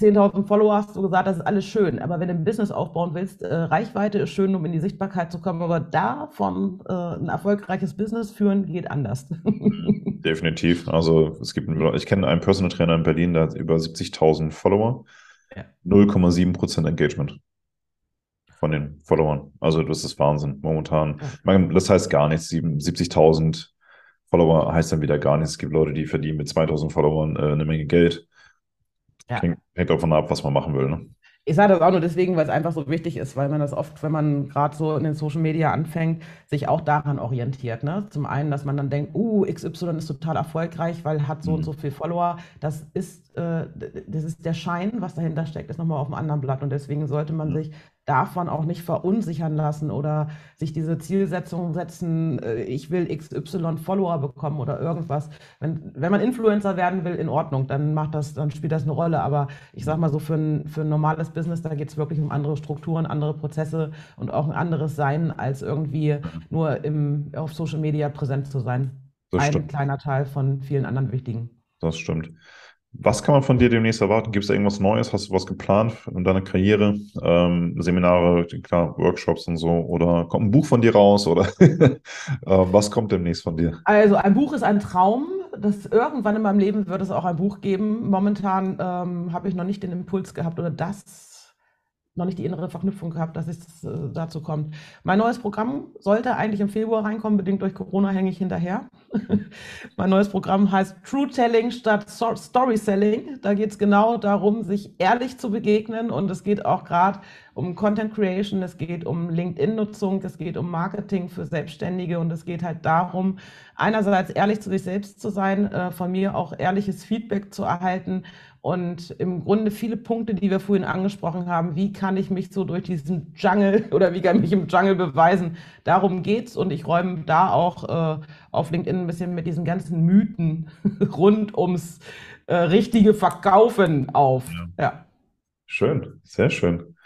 10.000 Follower hast du gesagt, das ist alles schön. Aber wenn du ein Business aufbauen willst, äh, Reichweite ist schön, um in die Sichtbarkeit zu kommen. Aber davon äh, ein erfolgreiches Business führen geht anders. Definitiv. Also es gibt, ich kenne einen Personal Trainer in Berlin, der hat über 70.000 Follower, ja. 0,7% Engagement von den Followern. Also das ist Wahnsinn momentan. Ja. Das heißt gar nichts. 70.000 Follower heißt dann wieder gar nichts. Es gibt Leute, die verdienen mit 2.000 Followern äh, eine Menge Geld. Ja. Hängt davon ab, was man machen will. Ne? Ich sage das auch nur deswegen, weil es einfach so wichtig ist, weil man das oft, wenn man gerade so in den Social Media anfängt, sich auch daran orientiert. Ne? Zum einen, dass man dann denkt, uh, XY ist total erfolgreich, weil hat so mhm. und so viel Follower. Das ist, äh, das ist der Schein, was dahinter steckt, ist nochmal auf einem anderen Blatt. Und deswegen sollte man mhm. sich davon auch nicht verunsichern lassen oder sich diese Zielsetzung setzen, äh, ich will XY Follower bekommen oder irgendwas. Wenn, wenn man Influencer werden will, in Ordnung, dann macht das, dann spielt das eine Rolle. Aber ich sag mal so, für ein, für ein normales Business, da geht es wirklich um andere Strukturen, andere Prozesse und auch ein anderes Sein, als irgendwie nur im, auf Social Media präsent zu sein. Das ein stimmt. kleiner Teil von vielen anderen wichtigen. Das stimmt. Was kann man von dir demnächst erwarten? Gibt es irgendwas Neues? Hast du was geplant in deiner Karriere? Ähm, Seminare, klar, Workshops und so? Oder kommt ein Buch von dir raus? Oder äh, was kommt demnächst von dir? Also ein Buch ist ein Traum. Das irgendwann in meinem Leben wird es auch ein Buch geben. Momentan ähm, habe ich noch nicht den Impuls gehabt oder das noch nicht die innere Verknüpfung gehabt, dass es äh, dazu kommt. Mein neues Programm sollte eigentlich im Februar reinkommen, bedingt durch Corona hänge ich hinterher. mein neues Programm heißt True Telling statt Story Selling. Da geht es genau darum, sich ehrlich zu begegnen und es geht auch gerade um Content Creation, es geht um LinkedIn-Nutzung, es geht um Marketing für Selbstständige und es geht halt darum, einerseits ehrlich zu sich selbst zu sein, äh, von mir auch ehrliches Feedback zu erhalten und im Grunde viele Punkte, die wir vorhin angesprochen haben, wie kann ich mich so durch diesen Jungle oder wie kann ich mich im Jungle beweisen, darum geht's und ich räume da auch äh, auf LinkedIn ein bisschen mit diesen ganzen Mythen rund ums äh, richtige Verkaufen auf. Ja. ja. Schön, sehr schön.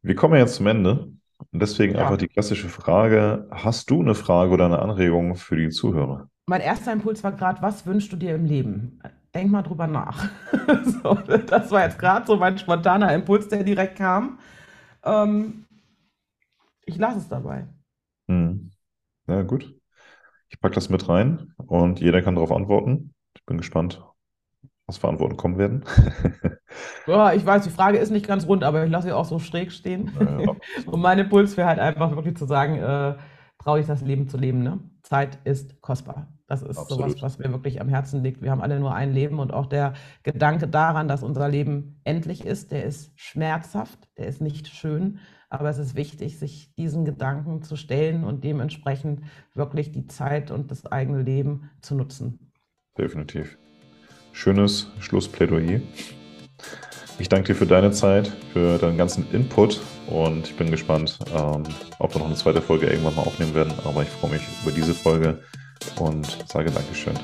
Wir kommen jetzt zum Ende und deswegen ja. einfach die klassische Frage, hast du eine Frage oder eine Anregung für die Zuhörer? Mein erster Impuls war gerade, was wünschst du dir im Leben? Denk mal drüber nach. so, das war jetzt gerade so mein spontaner Impuls, der direkt kam. Ähm, ich lasse es dabei. Hm. Ja, gut. Ich packe das mit rein und jeder kann darauf antworten. Ich bin gespannt, was für Antworten kommen werden. ja, ich weiß, die Frage ist nicht ganz rund, aber ich lasse sie auch so schräg stehen. Ja, und mein Impuls wäre halt einfach wirklich zu sagen, äh, traue ich das Leben zu leben. Ne? Zeit ist kostbar. Das ist Absolut. sowas, was mir wirklich am Herzen liegt. Wir haben alle nur ein Leben und auch der Gedanke daran, dass unser Leben endlich ist, der ist schmerzhaft, der ist nicht schön, aber es ist wichtig, sich diesen Gedanken zu stellen und dementsprechend wirklich die Zeit und das eigene Leben zu nutzen. Definitiv. Schönes Schlussplädoyer. Ich danke dir für deine Zeit, für deinen ganzen Input und ich bin gespannt, ähm, ob wir noch eine zweite Folge irgendwann mal aufnehmen werden. Aber ich freue mich über diese Folge und sage Dankeschön.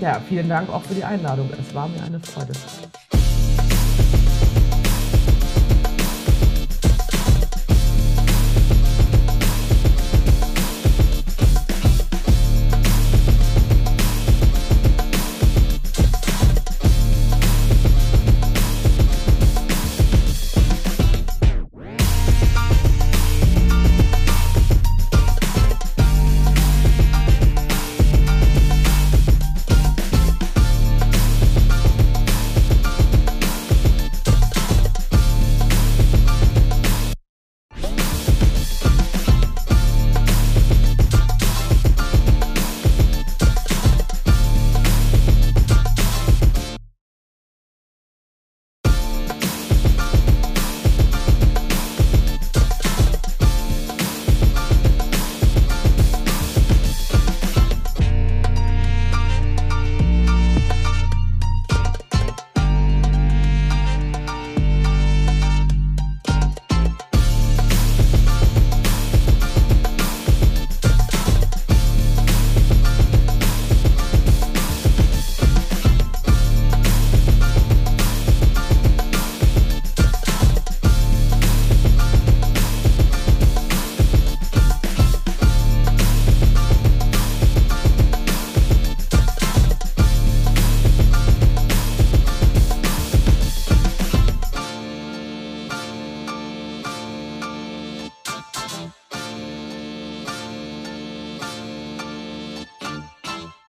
Ja, vielen Dank auch für die Einladung. Es war mir eine Freude.